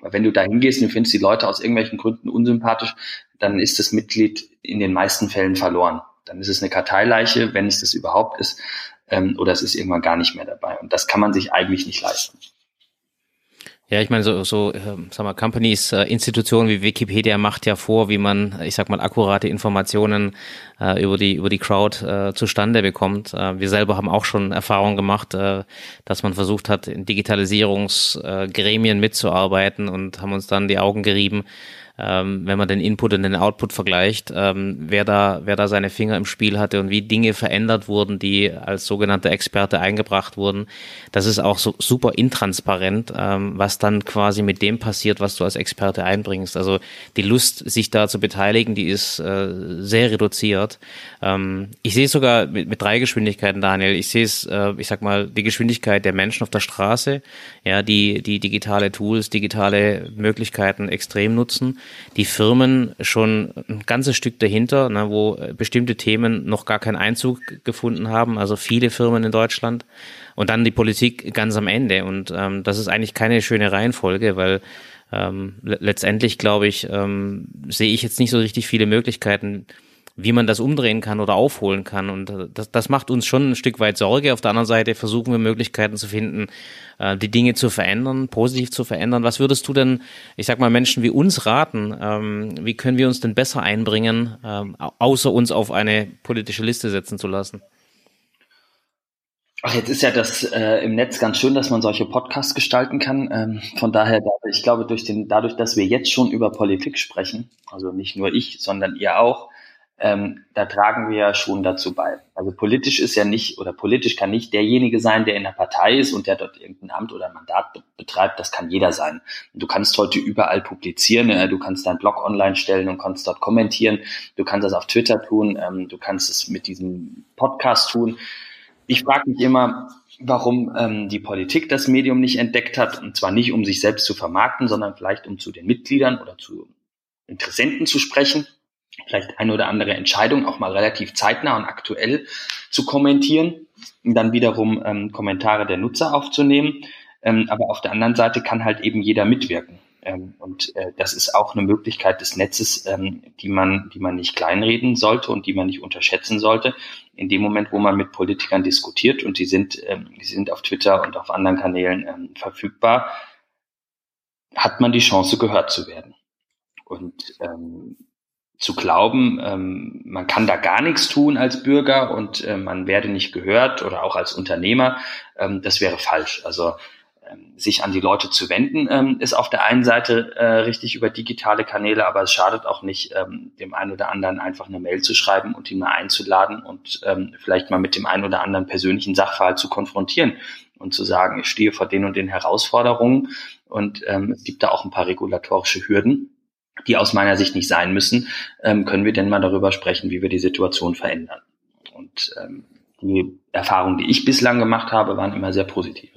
D: Weil wenn du da hingehst und findest die Leute aus irgendwelchen Gründen unsympathisch, dann ist das Mitglied in den meisten Fällen verloren. Dann ist es eine Karteileiche, wenn es das überhaupt ist, ähm, oder es ist irgendwann gar nicht mehr dabei. Und das kann man sich eigentlich nicht leisten.
B: Ja, ich meine, so, so äh, sag mal, Companies, äh, Institutionen wie Wikipedia macht ja vor, wie man, ich sag mal, akkurate Informationen äh, über die über die Crowd äh, zustande bekommt. Äh, wir selber haben auch schon Erfahrungen gemacht, äh, dass man versucht hat, in Digitalisierungsgremien äh, mitzuarbeiten und haben uns dann die Augen gerieben, ähm, wenn man den Input und den Output vergleicht, ähm, wer da, wer da seine Finger im Spiel hatte und wie Dinge verändert wurden, die als sogenannte Experte eingebracht wurden. Das ist auch so super intransparent, ähm, was dann quasi mit dem passiert, was du als Experte einbringst. Also die Lust, sich da zu beteiligen, die ist äh, sehr reduziert. Ähm, ich sehe es sogar mit, mit drei Geschwindigkeiten, Daniel. Ich sehe es, äh, ich sag mal, die Geschwindigkeit der Menschen auf der Straße, ja, die, die digitale Tools, digitale Möglichkeiten extrem nutzen. Die Firmen schon ein ganzes Stück dahinter, ne, wo bestimmte Themen noch gar keinen Einzug gefunden haben. Also viele Firmen in Deutschland. Und dann die Politik ganz am Ende. Und ähm, das ist eigentlich keine schöne Reihenfolge, weil ähm, letztendlich, glaube ich, ähm, sehe ich jetzt nicht so richtig viele Möglichkeiten, wie man das umdrehen kann oder aufholen kann. Und äh, das, das macht uns schon ein Stück weit Sorge. Auf der anderen Seite versuchen wir Möglichkeiten zu finden, äh, die Dinge zu verändern, positiv zu verändern. Was würdest du denn, ich sag mal, Menschen wie uns raten? Ähm, wie können wir uns denn besser einbringen, ähm, außer uns auf eine politische Liste setzen zu lassen?
D: Ach, jetzt ist ja das äh, im Netz ganz schön, dass man solche Podcasts gestalten kann. Ähm, von daher, ich glaube, durch den, dadurch, dass wir jetzt schon über Politik sprechen, also nicht nur ich, sondern ihr auch, ähm, da tragen wir ja schon dazu bei. Also politisch ist ja nicht, oder politisch kann nicht derjenige sein, der in der Partei ist und der dort irgendein Amt oder Mandat be betreibt, das kann jeder sein. Du kannst heute überall publizieren, äh, du kannst deinen Blog online stellen und kannst dort kommentieren, du kannst das auf Twitter tun, ähm, du kannst es mit diesem Podcast tun. Ich frage mich immer, warum ähm, die Politik das Medium nicht entdeckt hat, und zwar nicht, um sich selbst zu vermarkten, sondern vielleicht um zu den Mitgliedern oder zu Interessenten zu sprechen vielleicht eine oder andere Entscheidung auch mal relativ zeitnah und aktuell zu kommentieren, dann wiederum ähm, Kommentare der Nutzer aufzunehmen. Ähm, aber auf der anderen Seite kann halt eben jeder mitwirken. Ähm, und äh, das ist auch eine Möglichkeit des Netzes, ähm, die man, die man nicht kleinreden sollte und die man nicht unterschätzen sollte. In dem Moment, wo man mit Politikern diskutiert und die sind, ähm, die sind auf Twitter und auf anderen Kanälen ähm, verfügbar, hat man die Chance, gehört zu werden. Und ähm, zu glauben, ähm, man kann da gar nichts tun als Bürger und äh, man werde nicht gehört oder auch als Unternehmer, ähm, das wäre falsch. Also ähm, sich an die Leute zu wenden, ähm, ist auf der einen Seite äh, richtig über digitale Kanäle, aber es schadet auch nicht, ähm, dem einen oder anderen einfach eine Mail zu schreiben und ihn mal einzuladen und ähm, vielleicht mal mit dem einen oder anderen persönlichen Sachverhalt zu konfrontieren und zu sagen, ich stehe vor den und den Herausforderungen und es gibt da auch ein paar regulatorische Hürden die aus meiner Sicht nicht sein müssen, ähm, können wir denn mal darüber sprechen, wie wir die Situation verändern. Und ähm, die Erfahrungen, die ich bislang gemacht habe, waren immer sehr positiv.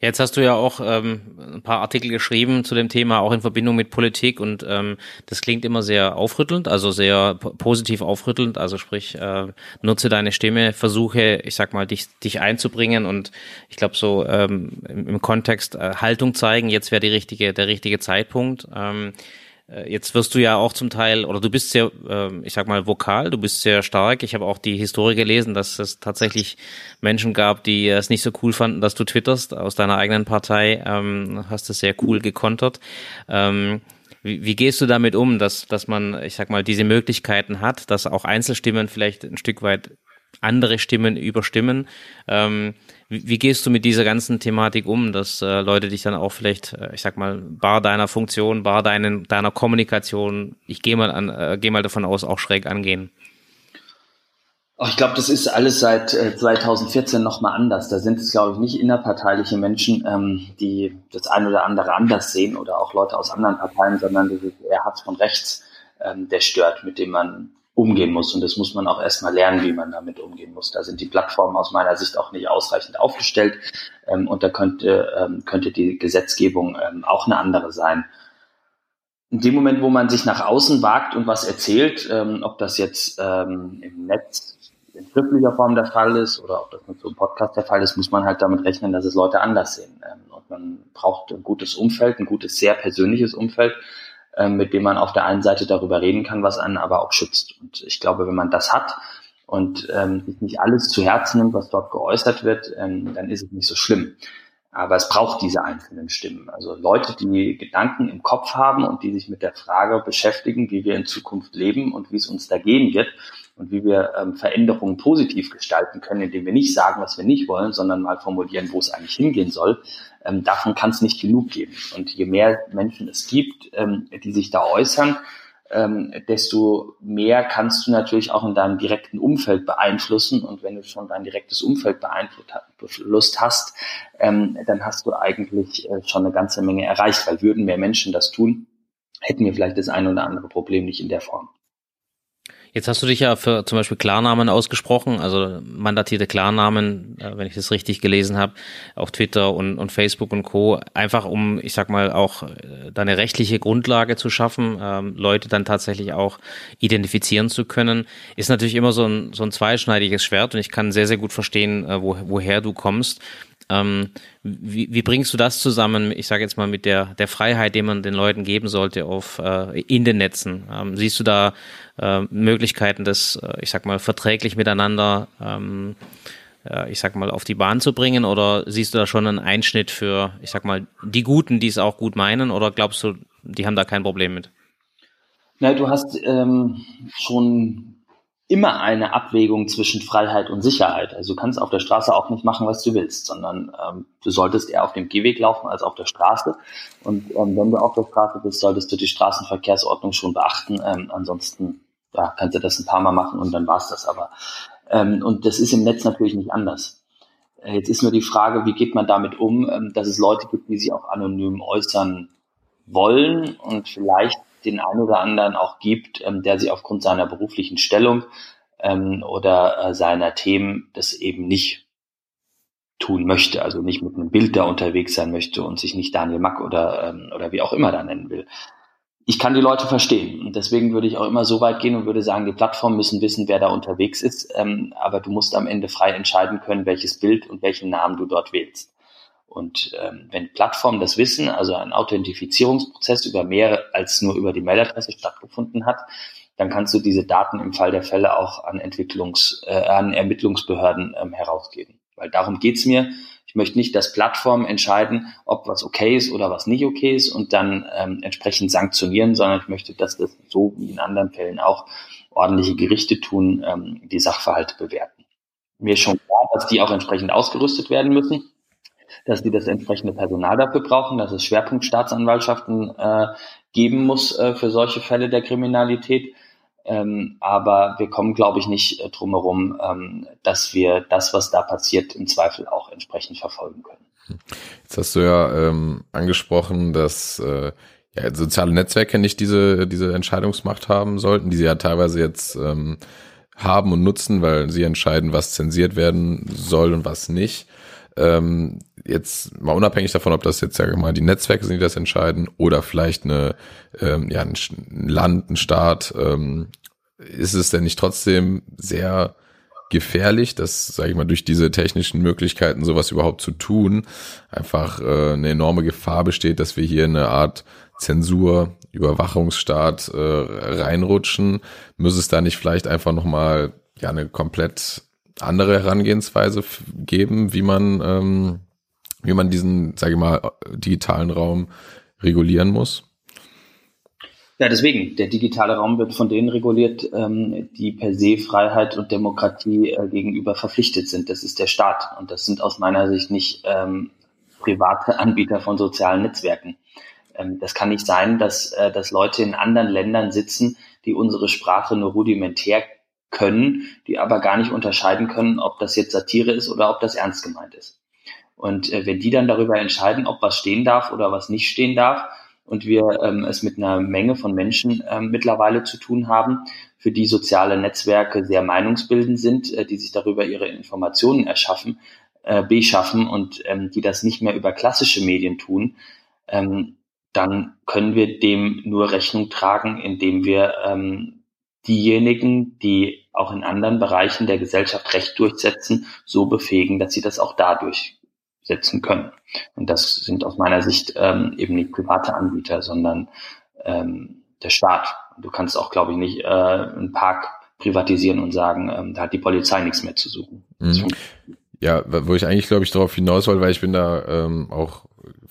B: Jetzt hast du ja auch ähm, ein paar Artikel geschrieben zu dem Thema, auch in Verbindung mit Politik und ähm, das klingt immer sehr aufrüttelnd, also sehr positiv aufrüttelnd. Also sprich, äh, nutze deine Stimme, versuche, ich sag mal, dich, dich einzubringen und ich glaube so ähm, im, im Kontext äh, Haltung zeigen. Jetzt wäre die richtige, der richtige Zeitpunkt. Ähm, äh, jetzt wirst du ja auch zum Teil, oder du bist sehr, ähm, ich sag mal, vokal, du bist sehr stark. Ich habe auch die Historie gelesen, dass es tatsächlich Menschen gab, die es nicht so cool fanden, dass du twitterst aus deiner eigenen Partei. Ähm, hast es sehr cool gekontert. Ähm, wie, wie gehst du damit um, dass, dass man, ich sag mal, diese Möglichkeiten hat, dass auch Einzelstimmen vielleicht ein Stück weit andere Stimmen überstimmen? Ähm, wie, wie, gehst du mit dieser ganzen Thematik um, dass äh, Leute dich dann auch vielleicht, äh, ich sag mal, bar deiner Funktion, bar deinen, deiner Kommunikation, ich gehe mal äh, gehe mal davon aus, auch schräg angehen?
D: Oh, ich glaube, das ist alles seit äh, 2014 nochmal anders. Da sind es, glaube ich, nicht innerparteiliche Menschen, ähm, die das eine oder andere anders sehen oder auch Leute aus anderen Parteien, sondern das ist eher Hass von rechts, ähm, der stört, mit dem man umgehen muss. Und das muss man auch erstmal lernen, wie man damit umgehen muss. Da sind die Plattformen aus meiner Sicht auch nicht ausreichend aufgestellt. Ähm, und da könnte, ähm, könnte die Gesetzgebung ähm, auch eine andere sein. In dem Moment, wo man sich nach außen wagt und was erzählt, ähm, ob das jetzt ähm, im Netz in schriftlicher Form der Fall ist oder ob das mit so einem Podcast der Fall ist, muss man halt damit rechnen, dass es Leute anders sehen. Ähm, und man braucht ein gutes Umfeld, ein gutes, sehr persönliches Umfeld, mit dem man auf der einen Seite darüber reden kann, was einen aber auch schützt. Und ich glaube, wenn man das hat und ähm, sich nicht alles zu Herzen nimmt, was dort geäußert wird, ähm, dann ist es nicht so schlimm. Aber es braucht diese einzelnen Stimmen. Also Leute, die Gedanken im Kopf haben und die sich mit der Frage beschäftigen, wie wir in Zukunft leben und wie es uns da gehen wird und wie wir ähm, Veränderungen positiv gestalten können, indem wir nicht sagen, was wir nicht wollen, sondern mal formulieren, wo es eigentlich hingehen soll, ähm, davon kann es nicht genug geben. Und je mehr Menschen es gibt, ähm, die sich da äußern, ähm, desto mehr kannst du natürlich auch in deinem direkten Umfeld beeinflussen. Und wenn du schon dein direktes Umfeld beeinflusst hast, ähm, dann hast du eigentlich äh, schon eine ganze Menge erreicht, weil würden mehr Menschen das tun, hätten wir vielleicht das eine oder andere Problem nicht in der Form.
B: Jetzt hast du dich ja für zum Beispiel Klarnamen ausgesprochen, also mandatierte Klarnamen, äh, wenn ich das richtig gelesen habe, auf Twitter und, und Facebook und Co. Einfach um, ich sag mal, auch äh, da eine rechtliche Grundlage zu schaffen, ähm, Leute dann tatsächlich auch identifizieren zu können, ist natürlich immer so ein, so ein zweischneidiges Schwert und ich kann sehr, sehr gut verstehen, äh, wo, woher du kommst. Ähm, wie, wie bringst du das zusammen, ich sage jetzt mal, mit der, der Freiheit, die man den Leuten geben sollte auf, äh, in den Netzen? Ähm, siehst du da äh, Möglichkeiten, das, äh, ich sag mal, verträglich miteinander, ähm, äh, ich sag mal, auf die Bahn zu bringen? Oder siehst du da schon einen Einschnitt für, ich sag mal, die Guten, die es auch gut meinen? Oder glaubst du, die haben da kein Problem mit?
D: Na, du hast ähm, schon immer eine Abwägung zwischen Freiheit und Sicherheit. Also du kannst auf der Straße auch nicht machen, was du willst, sondern ähm, du solltest eher auf dem Gehweg laufen als auf der Straße. Und ähm, wenn du auf der Straße bist, solltest du die Straßenverkehrsordnung schon beachten. Ähm, ansonsten ja, kannst du das ein paar Mal machen und dann war's das aber. Ähm, und das ist im Netz natürlich nicht anders. Äh, jetzt ist nur die Frage, wie geht man damit um, ähm, dass es Leute gibt, die sich auch anonym äußern wollen und vielleicht den einen oder anderen auch gibt, ähm, der sich aufgrund seiner beruflichen Stellung ähm, oder äh, seiner Themen das eben nicht tun möchte, also nicht mit einem Bild da unterwegs sein möchte und sich nicht Daniel Mack oder, ähm, oder wie auch immer da nennen will. Ich kann die Leute verstehen und deswegen würde ich auch immer so weit gehen und würde sagen, die Plattformen müssen wissen, wer da unterwegs ist, ähm, aber du musst am Ende frei entscheiden können, welches Bild und welchen Namen du dort wählst. Und ähm, wenn Plattformen das wissen, also ein Authentifizierungsprozess über mehr als nur über die Mailadresse stattgefunden hat, dann kannst du diese Daten im Fall der Fälle auch an Entwicklungs, äh, an Ermittlungsbehörden ähm, herausgeben. Weil darum geht's mir. Ich möchte nicht, dass Plattformen entscheiden, ob was okay ist oder was nicht okay ist und dann ähm, entsprechend sanktionieren, sondern ich möchte, dass das so wie in anderen Fällen auch ordentliche Gerichte tun, ähm, die Sachverhalte bewerten. Mir ist schon klar, dass die auch entsprechend ausgerüstet werden müssen dass die das entsprechende Personal dafür brauchen, dass es Schwerpunktstaatsanwaltschaften äh, geben muss äh, für solche Fälle der Kriminalität. Ähm, aber wir kommen, glaube ich, nicht äh, drum herum, ähm, dass wir das, was da passiert, im Zweifel auch entsprechend verfolgen können.
C: Jetzt hast du ja ähm, angesprochen, dass äh, ja, soziale Netzwerke nicht diese, diese Entscheidungsmacht haben sollten, die sie ja teilweise jetzt ähm, haben und nutzen, weil sie entscheiden, was zensiert werden soll und was nicht. Ähm, jetzt mal unabhängig davon, ob das jetzt, sage ich mal, die Netzwerke sind, die das entscheiden, oder vielleicht eine, ähm, ja, ein Land, ein Staat, ähm, ist es denn nicht trotzdem sehr gefährlich, dass, sage ich mal, durch diese technischen Möglichkeiten sowas überhaupt zu tun, einfach äh, eine enorme Gefahr besteht, dass wir hier eine Art Zensur, Überwachungsstaat äh, reinrutschen? Muss es da nicht vielleicht einfach nochmal ja eine komplett andere Herangehensweise geben, wie man, ähm, wie man diesen, sage ich mal, digitalen Raum regulieren muss?
D: Ja, deswegen. Der digitale Raum wird von denen reguliert, ähm, die per se Freiheit und Demokratie äh, gegenüber verpflichtet sind. Das ist der Staat. Und das sind aus meiner Sicht nicht ähm, private Anbieter von sozialen Netzwerken. Ähm, das kann nicht sein, dass, äh, dass Leute in anderen Ländern sitzen, die unsere Sprache nur rudimentär können, die aber gar nicht unterscheiden können, ob das jetzt Satire ist oder ob das ernst gemeint ist. Und äh, wenn die dann darüber entscheiden, ob was stehen darf oder was nicht stehen darf, und wir ähm, es mit einer Menge von Menschen ähm, mittlerweile zu tun haben, für die soziale Netzwerke sehr meinungsbildend sind, äh, die sich darüber ihre Informationen erschaffen, äh, beschaffen und ähm, die das nicht mehr über klassische Medien tun, ähm, dann können wir dem nur Rechnung tragen, indem wir ähm, diejenigen, die auch in anderen Bereichen der Gesellschaft Recht durchsetzen, so befähigen, dass sie das auch dadurch setzen können. Und das sind aus meiner Sicht ähm, eben nicht private Anbieter, sondern ähm, der Staat. Du kannst auch, glaube ich, nicht äh, einen Park privatisieren und sagen, ähm, da hat die Polizei nichts mehr zu suchen.
C: Mhm. Ja, wo ich eigentlich, glaube ich, darauf hinaus wollte, weil ich bin da ähm, auch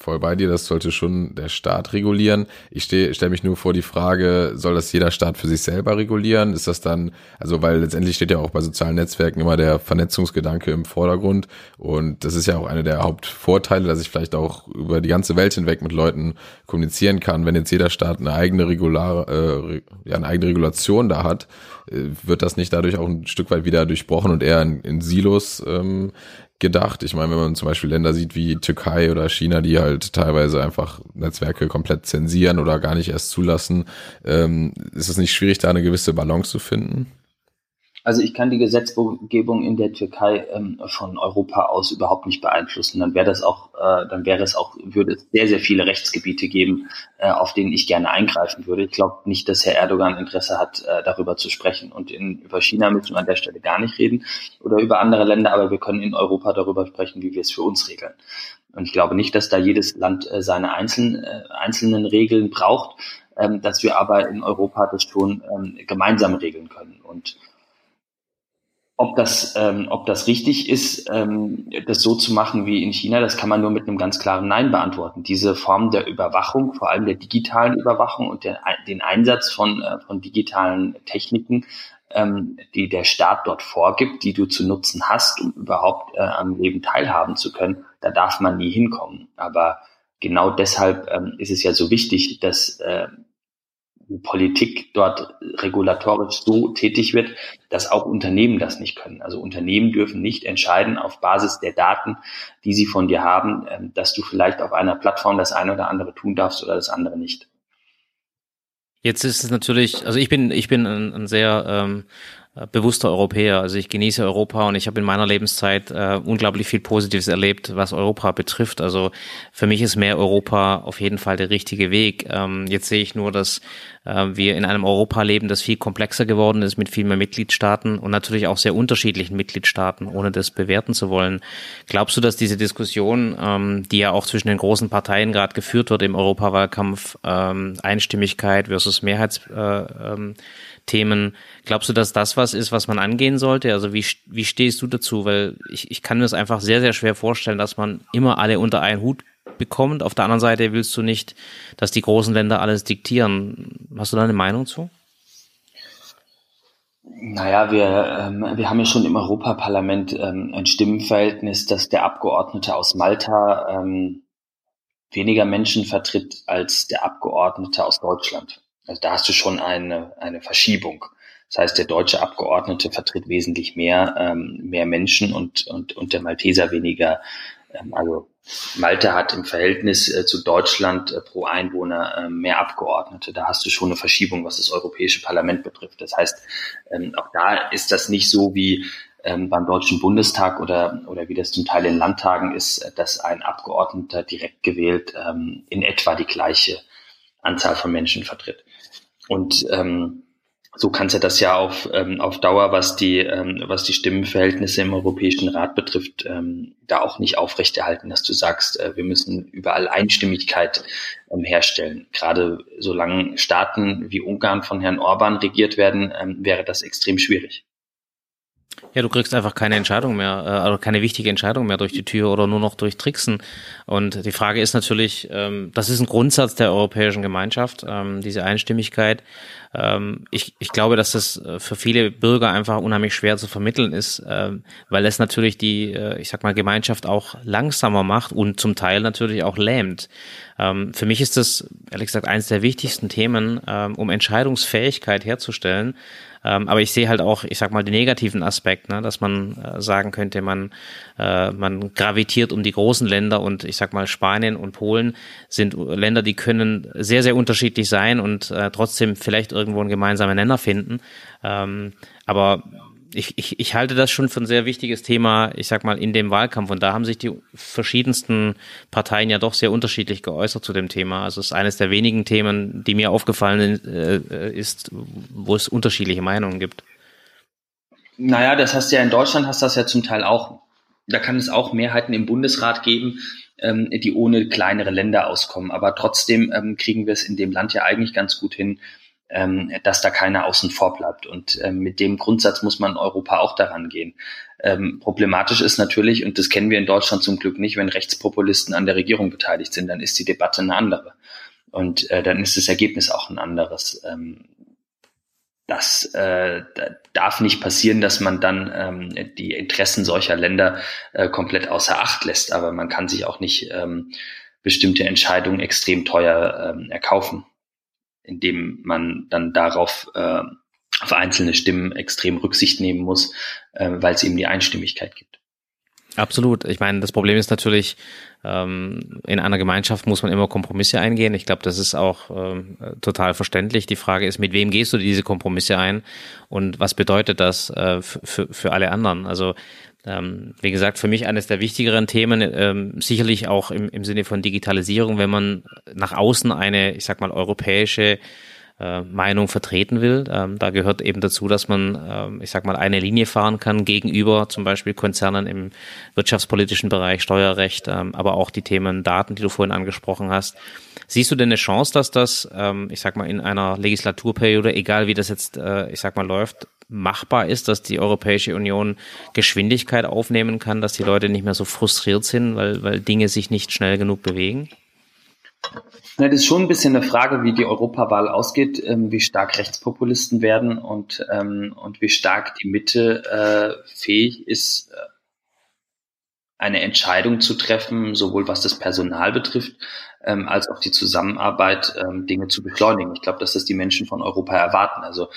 C: voll bei dir, das sollte schon der Staat regulieren. Ich stelle mich nur vor die Frage, soll das jeder Staat für sich selber regulieren? Ist das dann, also weil letztendlich steht ja auch bei sozialen Netzwerken immer der Vernetzungsgedanke im Vordergrund und das ist ja auch einer der Hauptvorteile, dass ich vielleicht auch über die ganze Welt hinweg mit Leuten kommunizieren kann. Wenn jetzt jeder Staat eine eigene Regular, äh, ja, eine eigene Regulation da hat, äh, wird das nicht dadurch auch ein Stück weit wieder durchbrochen und eher in, in Silos ähm, gedacht. Ich meine, wenn man zum Beispiel Länder sieht wie Türkei oder China, die halt teilweise einfach Netzwerke komplett zensieren oder gar nicht erst zulassen, ähm, ist es nicht schwierig, da eine gewisse Balance zu finden?
D: Also ich kann die Gesetzgebung in der Türkei ähm, von Europa aus überhaupt nicht beeinflussen. Dann wäre das auch, äh, dann wäre es auch, würde es sehr, sehr viele Rechtsgebiete geben, äh, auf denen ich gerne eingreifen würde. Ich glaube nicht, dass Herr Erdogan Interesse hat, äh, darüber zu sprechen. Und in, über China müssen wir an der Stelle gar nicht reden oder über andere Länder, aber wir können in Europa darüber sprechen, wie wir es für uns regeln. Und ich glaube nicht, dass da jedes Land äh, seine einzelnen, äh, einzelnen Regeln braucht, ähm, dass wir aber in Europa das schon ähm, gemeinsam regeln können. Und ob das, ähm, ob das richtig ist, ähm, das so zu machen wie in China, das kann man nur mit einem ganz klaren Nein beantworten. Diese Form der Überwachung, vor allem der digitalen Überwachung und der, den Einsatz von, äh, von digitalen Techniken, ähm, die der Staat dort vorgibt, die du zu nutzen hast, um überhaupt äh, am Leben teilhaben zu können, da darf man nie hinkommen. Aber genau deshalb ähm, ist es ja so wichtig, dass äh, Politik dort regulatorisch so tätig wird, dass auch Unternehmen das nicht können. Also Unternehmen dürfen nicht entscheiden auf Basis der Daten, die sie von dir haben, ähm, dass du vielleicht auf einer Plattform das eine oder andere tun darfst oder das andere nicht.
B: Jetzt ist es natürlich, also ich bin, ich bin ein, ein sehr ähm, äh, bewusster Europäer. Also ich genieße Europa und ich habe in meiner Lebenszeit äh, unglaublich viel Positives erlebt, was Europa betrifft. Also für mich ist mehr Europa auf jeden Fall der richtige Weg. Ähm, jetzt sehe ich nur, dass äh, wir in einem Europa leben, das viel komplexer geworden ist mit viel mehr Mitgliedstaaten und natürlich auch sehr unterschiedlichen Mitgliedstaaten, ohne das bewerten zu wollen. Glaubst du, dass diese Diskussion, ähm, die ja auch zwischen den großen Parteien gerade geführt wird im Europawahlkampf, ähm, Einstimmigkeit versus Mehrheits äh, ähm. Glaubst du, dass das was ist, was man angehen sollte? Also wie, wie stehst du dazu? Weil ich, ich kann mir das einfach sehr, sehr schwer vorstellen, dass man immer alle unter einen Hut bekommt. Auf der anderen Seite willst du nicht, dass die großen Länder alles diktieren. Hast du da eine Meinung zu?
D: Naja, wir, ähm, wir haben ja schon im Europaparlament ähm, ein Stimmenverhältnis, dass der Abgeordnete aus Malta ähm, weniger Menschen vertritt als der Abgeordnete aus Deutschland. Also da hast du schon eine, eine Verschiebung. Das heißt, der deutsche Abgeordnete vertritt wesentlich mehr, ähm, mehr Menschen und, und, und der Malteser weniger. Ähm, also Malta hat im Verhältnis äh, zu Deutschland äh, pro Einwohner äh, mehr Abgeordnete. Da hast du schon eine Verschiebung, was das Europäische Parlament betrifft. Das heißt, ähm, auch da ist das nicht so wie ähm, beim Deutschen Bundestag oder, oder wie das zum Teil in Landtagen ist, äh, dass ein Abgeordneter direkt gewählt ähm, in etwa die gleiche Anzahl von Menschen vertritt. Und ähm, so kannst du das ja auf, ähm, auf Dauer, was die, ähm, was die Stimmenverhältnisse im Europäischen Rat betrifft, ähm, da auch nicht aufrechterhalten, dass du sagst, äh, wir müssen überall Einstimmigkeit ähm, herstellen. Gerade solange Staaten wie Ungarn von Herrn Orban regiert werden, ähm, wäre das extrem schwierig.
B: Ja, du kriegst einfach keine Entscheidung mehr, äh, also keine wichtige Entscheidung mehr durch die Tür oder nur noch durch Tricksen. Und die Frage ist natürlich, ähm, das ist ein Grundsatz der Europäischen Gemeinschaft, ähm, diese Einstimmigkeit. Ähm, ich, ich glaube, dass das äh, für viele Bürger einfach unheimlich schwer zu vermitteln ist, ähm, weil es natürlich die, äh, ich sag mal, Gemeinschaft auch langsamer macht und zum Teil natürlich auch lähmt. Ähm, für mich ist das, ehrlich gesagt, eines der wichtigsten Themen, ähm, um Entscheidungsfähigkeit herzustellen. Ähm, aber ich sehe halt auch, ich sag mal, den negativen Aspekt, ne, dass man äh, sagen könnte, man, äh, man gravitiert um die großen Länder und ich sag mal, Spanien und Polen sind Länder, die können sehr, sehr unterschiedlich sein und äh, trotzdem vielleicht irgendwo einen gemeinsamen Nenner finden. Ähm, aber ich, ich, ich halte das schon für ein sehr wichtiges Thema, ich sag mal, in dem Wahlkampf. Und da haben sich die verschiedensten Parteien ja doch sehr unterschiedlich geäußert zu dem Thema. Also es ist eines der wenigen Themen, die mir aufgefallen äh, ist, wo es unterschiedliche Meinungen gibt.
D: Naja, das hast du ja in Deutschland hast das ja zum Teil auch. Da kann es auch Mehrheiten im Bundesrat geben, ähm, die ohne kleinere Länder auskommen. Aber trotzdem ähm, kriegen wir es in dem Land ja eigentlich ganz gut hin, ähm, dass da keiner außen vor bleibt. Und ähm, mit dem Grundsatz muss man in Europa auch daran gehen. Ähm, problematisch ist natürlich, und das kennen wir in Deutschland zum Glück nicht, wenn Rechtspopulisten an der Regierung beteiligt sind, dann ist die Debatte eine andere. Und äh, dann ist das Ergebnis auch ein anderes. Ähm, das äh, darf nicht passieren, dass man dann ähm, die Interessen solcher Länder äh, komplett außer Acht lässt. Aber man kann sich auch nicht ähm, bestimmte Entscheidungen extrem teuer ähm, erkaufen, indem man dann darauf äh, auf einzelne Stimmen extrem Rücksicht nehmen muss, äh, weil es eben die Einstimmigkeit gibt.
B: Absolut. Ich meine, das Problem ist natürlich, ähm, in einer Gemeinschaft muss man immer Kompromisse eingehen. Ich glaube, das ist auch ähm, total verständlich. Die Frage ist, mit wem gehst du diese Kompromisse ein und was bedeutet das äh, für, für alle anderen? Also ähm, wie gesagt, für mich eines der wichtigeren Themen, ähm, sicherlich auch im, im Sinne von Digitalisierung, wenn man nach außen eine, ich sag mal, europäische äh, Meinung vertreten will. Ähm, da gehört eben dazu, dass man, ähm, ich sag mal, eine Linie fahren kann gegenüber zum Beispiel Konzernen im wirtschaftspolitischen Bereich, Steuerrecht, ähm, aber auch die Themen Daten, die du vorhin angesprochen hast. Siehst du denn eine Chance, dass das, ähm, ich sag mal, in einer Legislaturperiode, egal wie das jetzt, äh, ich sag mal, läuft, machbar ist, dass die Europäische Union Geschwindigkeit aufnehmen kann, dass die Leute nicht mehr so frustriert sind, weil, weil Dinge sich nicht schnell genug bewegen?
D: Na, das ist schon ein bisschen eine Frage, wie die Europawahl ausgeht, ähm, wie stark Rechtspopulisten werden und, ähm, und wie stark die Mitte äh, fähig ist, äh, eine Entscheidung zu treffen, sowohl was das Personal betrifft, ähm, als auch die Zusammenarbeit, ähm, Dinge zu beschleunigen. Ich glaube, dass das die Menschen von Europa erwarten. Also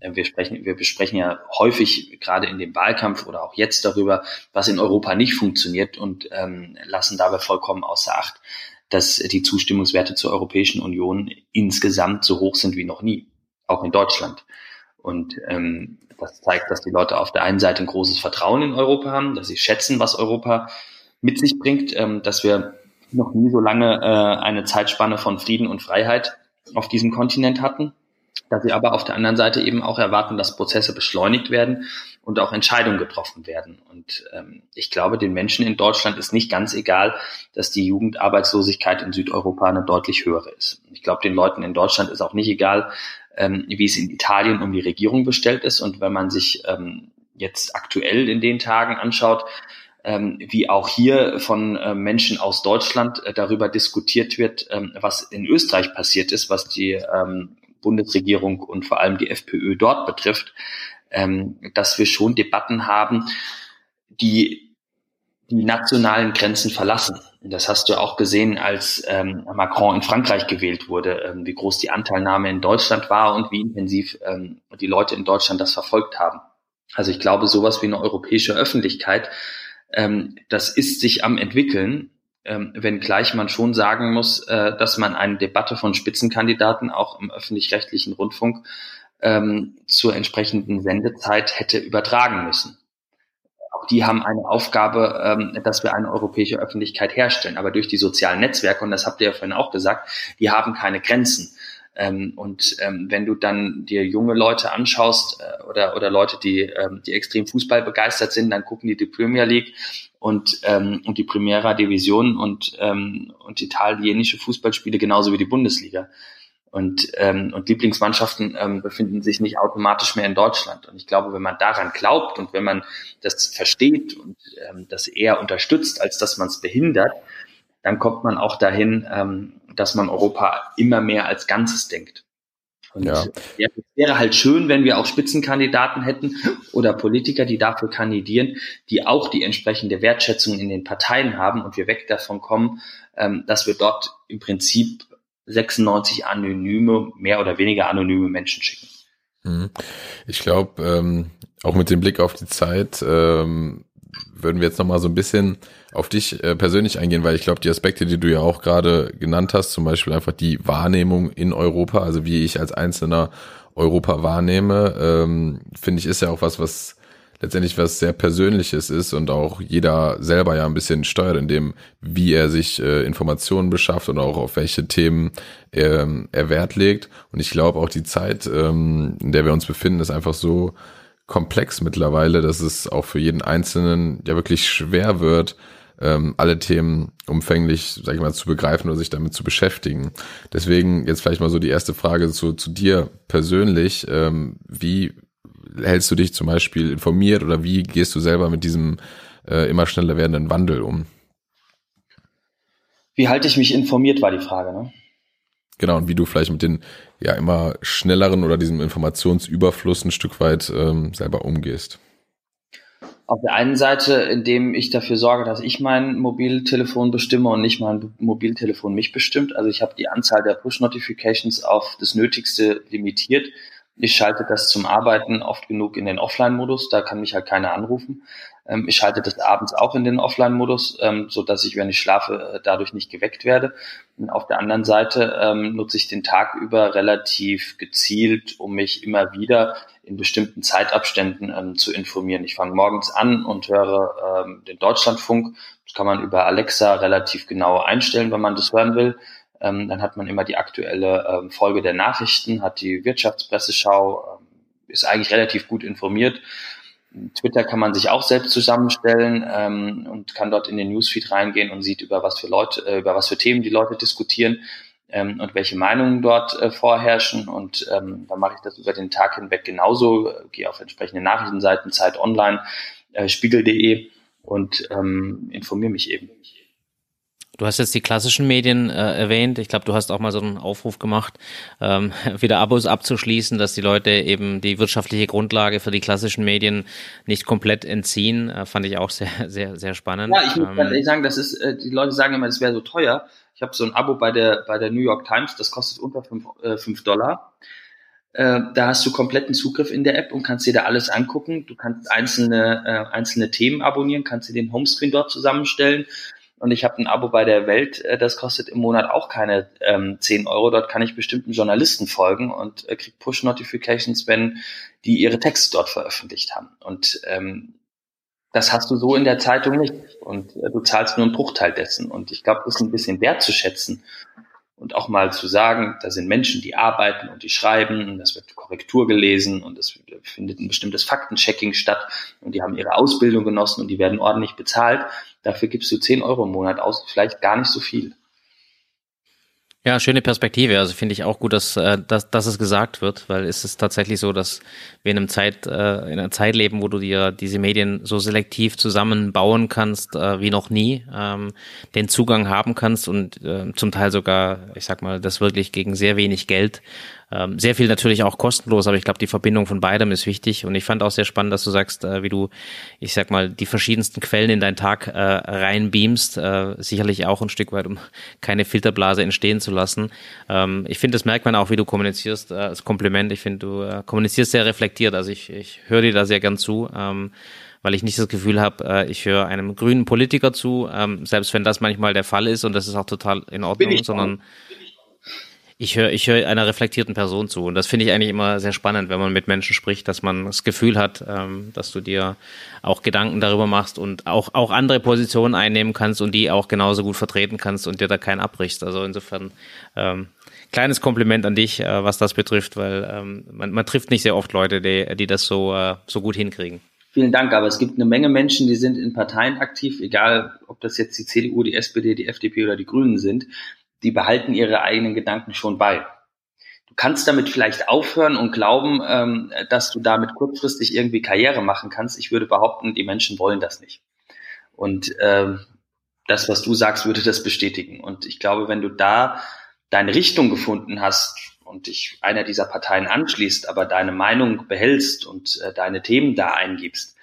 D: wir sprechen, wir besprechen ja häufig gerade in dem Wahlkampf oder auch jetzt darüber, was in Europa nicht funktioniert und ähm, lassen dabei vollkommen außer Acht, dass die Zustimmungswerte zur Europäischen Union insgesamt so hoch sind wie noch nie, auch in Deutschland. Und ähm, das zeigt, dass die Leute auf der einen Seite ein großes Vertrauen in Europa haben, dass sie schätzen, was Europa mit sich bringt, ähm, dass wir noch nie so lange äh, eine Zeitspanne von Frieden und Freiheit auf diesem Kontinent hatten, dass sie aber auf der anderen Seite eben auch erwarten, dass Prozesse beschleunigt werden und auch Entscheidungen getroffen werden. Und ähm, ich glaube, den Menschen in Deutschland ist nicht ganz egal, dass die Jugendarbeitslosigkeit in Südeuropa eine deutlich höhere ist. Ich glaube, den Leuten in Deutschland ist auch nicht egal, ähm, wie es in Italien um die Regierung bestellt ist. Und wenn man sich ähm, jetzt aktuell in den Tagen anschaut, ähm, wie auch hier von äh, Menschen aus Deutschland äh, darüber diskutiert wird, ähm, was in Österreich passiert ist, was die ähm, Bundesregierung und vor allem die FPÖ dort betrifft, ähm, dass wir schon Debatten haben, die die nationalen Grenzen verlassen. Das hast du auch gesehen, als ähm, Macron in Frankreich gewählt wurde, ähm, wie groß die Anteilnahme in Deutschland war und wie intensiv ähm, die Leute in Deutschland das verfolgt haben. Also ich glaube, sowas wie eine europäische Öffentlichkeit, ähm, das ist sich am entwickeln, ähm, wenngleich man schon sagen muss, äh, dass man eine Debatte von Spitzenkandidaten auch im öffentlich-rechtlichen Rundfunk ähm, zur entsprechenden Sendezeit hätte übertragen müssen. Auch die haben eine Aufgabe, ähm, dass wir eine europäische Öffentlichkeit herstellen. Aber durch die sozialen Netzwerke, und das habt ihr ja vorhin auch gesagt, die haben keine Grenzen. Ähm, und ähm, wenn du dann dir junge Leute anschaust äh, oder, oder Leute, die, ähm, die extrem Fußball begeistert sind, dann gucken die die Premier League und, ähm, und die Primera Division und, ähm, und italienische Fußballspiele genauso wie die Bundesliga. Und, ähm, und Lieblingsmannschaften ähm, befinden sich nicht automatisch mehr in Deutschland. Und ich glaube, wenn man daran glaubt und wenn man das versteht und ähm, das eher unterstützt, als dass man es behindert, dann kommt man auch dahin, ähm, dass man Europa immer mehr als Ganzes denkt. Und ja. ja, es wäre halt schön, wenn wir auch Spitzenkandidaten hätten oder Politiker, die dafür kandidieren, die auch die entsprechende Wertschätzung in den Parteien haben und wir weg davon kommen, ähm, dass wir dort im Prinzip 96 anonyme, mehr oder weniger anonyme Menschen schicken.
C: Mhm. Ich glaube, ähm, auch mit dem Blick auf die Zeit ähm, würden wir jetzt nochmal so ein bisschen auf dich äh, persönlich eingehen, weil ich glaube, die Aspekte, die du ja auch gerade genannt hast, zum Beispiel einfach die Wahrnehmung in Europa, also wie ich als Einzelner Europa wahrnehme, ähm, finde ich, ist ja auch was, was letztendlich was sehr Persönliches ist und auch jeder selber ja ein bisschen steuert, in dem, wie er sich äh, Informationen beschafft und auch auf welche Themen er, er Wert legt. Und ich glaube auch die Zeit, ähm, in der wir uns befinden, ist einfach so komplex mittlerweile, dass es auch für jeden Einzelnen ja wirklich schwer wird, ähm, alle Themen umfänglich, sag ich mal, zu begreifen oder sich damit zu beschäftigen. Deswegen jetzt vielleicht mal so die erste Frage zu, zu dir persönlich. Ähm, wie hältst du dich zum Beispiel informiert oder wie gehst du selber mit diesem äh, immer schneller werdenden Wandel um?
D: Wie halte ich mich informiert, war die Frage, ne?
C: Genau, und wie du vielleicht mit den ja immer schnelleren oder diesem Informationsüberfluss ein Stück weit ähm, selber umgehst.
D: Auf der einen Seite, indem ich dafür sorge, dass ich mein Mobiltelefon bestimme und nicht mein Mobiltelefon mich bestimmt. Also ich habe die Anzahl der Push-Notifications auf das Nötigste limitiert. Ich schalte das zum Arbeiten oft genug in den Offline-Modus, da kann mich halt keiner anrufen. Ähm, ich schalte das abends auch in den Offline-Modus, ähm, so dass ich, wenn ich schlafe, äh, dadurch nicht geweckt werde. Und auf der anderen Seite ähm, nutze ich den Tag über relativ gezielt, um mich immer wieder in bestimmten Zeitabständen zu informieren. Ich fange morgens an und höre den Deutschlandfunk. Das kann man über Alexa relativ genau einstellen, wenn man das hören will. Ähm, dann hat man immer die aktuelle ähm, Folge der Nachrichten, hat die Wirtschaftspresseschau, ähm, ist eigentlich relativ gut informiert. Twitter kann man sich auch selbst zusammenstellen ähm, und kann dort in den Newsfeed reingehen und sieht, über was für Leute, äh, über was für Themen die Leute diskutieren ähm, und welche Meinungen dort äh, vorherrschen. Und ähm, dann mache ich das über den Tag hinweg genauso, äh, gehe auf entsprechende Nachrichtenseiten, Zeit Online, äh, Spiegel.de und informiere mich eben.
B: Du hast jetzt die klassischen Medien äh, erwähnt. Ich glaube, du hast auch mal so einen Aufruf gemacht, ähm, [laughs] wieder Abos abzuschließen, dass die Leute eben die wirtschaftliche Grundlage für die klassischen Medien nicht komplett entziehen. Äh, fand ich auch sehr, [laughs] sehr, sehr spannend.
D: Ja, ich muss ähm, ganz ehrlich sagen, das ist, äh, die Leute sagen immer, das wäre so teuer. Ich habe so ein Abo bei der, bei der New York Times, das kostet unter fünf äh, fünf Dollar. Äh, da hast du kompletten Zugriff in der App und kannst dir da alles angucken. Du kannst einzelne, äh, einzelne Themen abonnieren, kannst dir den Homescreen dort zusammenstellen und ich habe ein Abo bei der Welt, äh, das kostet im Monat auch keine ähm, 10 Euro. Dort kann ich bestimmten Journalisten folgen und äh, kriege Push-Notifications, wenn die ihre Texte dort veröffentlicht haben. Und ähm, das hast du so in der Zeitung nicht. Und äh, du zahlst nur einen Bruchteil dessen. Und ich glaube, das ist ein bisschen wertzuschätzen und auch mal zu sagen, da sind Menschen, die arbeiten und die schreiben, und das wird Korrektur gelesen und es findet ein bestimmtes Faktenchecking statt und die haben ihre Ausbildung genossen und die werden ordentlich bezahlt. Dafür gibst du 10 Euro im Monat aus, vielleicht gar nicht so viel.
B: Ja, schöne Perspektive. Also finde ich auch gut, dass, äh, dass, dass es gesagt wird, weil es ist tatsächlich so, dass wir in einem Zeit, äh, in einer Zeit leben, wo du dir diese Medien so selektiv zusammenbauen kannst äh, wie noch nie, ähm, den Zugang haben kannst und zum Teil sogar, ich sag mal, das wirklich gegen sehr wenig Geld ähm, sehr viel natürlich auch kostenlos, aber ich glaube, die Verbindung von beidem ist wichtig. Und ich fand auch sehr spannend, dass du sagst, äh, wie du, ich sag mal, die verschiedensten Quellen in deinen Tag äh, reinbeamst. Äh, sicherlich auch ein Stück weit, um keine Filterblase entstehen zu lassen. Ähm, ich finde, das merkt man auch, wie du kommunizierst, äh, als Kompliment. Ich finde, du äh, kommunizierst sehr reflektiert. Also ich, ich höre dir da sehr gern zu. Ähm, weil ich nicht das Gefühl habe, äh, ich höre einem grünen Politiker zu, ähm, selbst wenn das manchmal der Fall ist und das ist auch total in Ordnung, sondern ich höre ich höre einer reflektierten Person zu. Und das finde ich eigentlich immer sehr spannend, wenn man mit Menschen spricht, dass man das Gefühl hat, ähm, dass du dir auch Gedanken darüber machst und auch, auch andere Positionen einnehmen kannst und die auch genauso gut vertreten kannst und dir da keinen abbrichst. Also insofern ähm, kleines Kompliment an dich, äh, was das betrifft, weil ähm, man, man trifft nicht sehr oft Leute, die, die das so, äh, so gut hinkriegen.
D: Vielen Dank, aber es gibt eine Menge Menschen, die sind in Parteien aktiv, egal ob das jetzt die CDU, die SPD, die FDP oder die Grünen sind, die behalten ihre eigenen Gedanken schon bei. Du kannst damit vielleicht aufhören und glauben, ähm, dass du damit kurzfristig irgendwie Karriere machen kannst. Ich würde behaupten, die Menschen wollen das nicht. Und ähm, das, was du sagst, würde das bestätigen. Und ich glaube, wenn du da deine Richtung gefunden hast und dich einer dieser Parteien anschließt, aber deine Meinung behältst und äh, deine Themen da eingibst,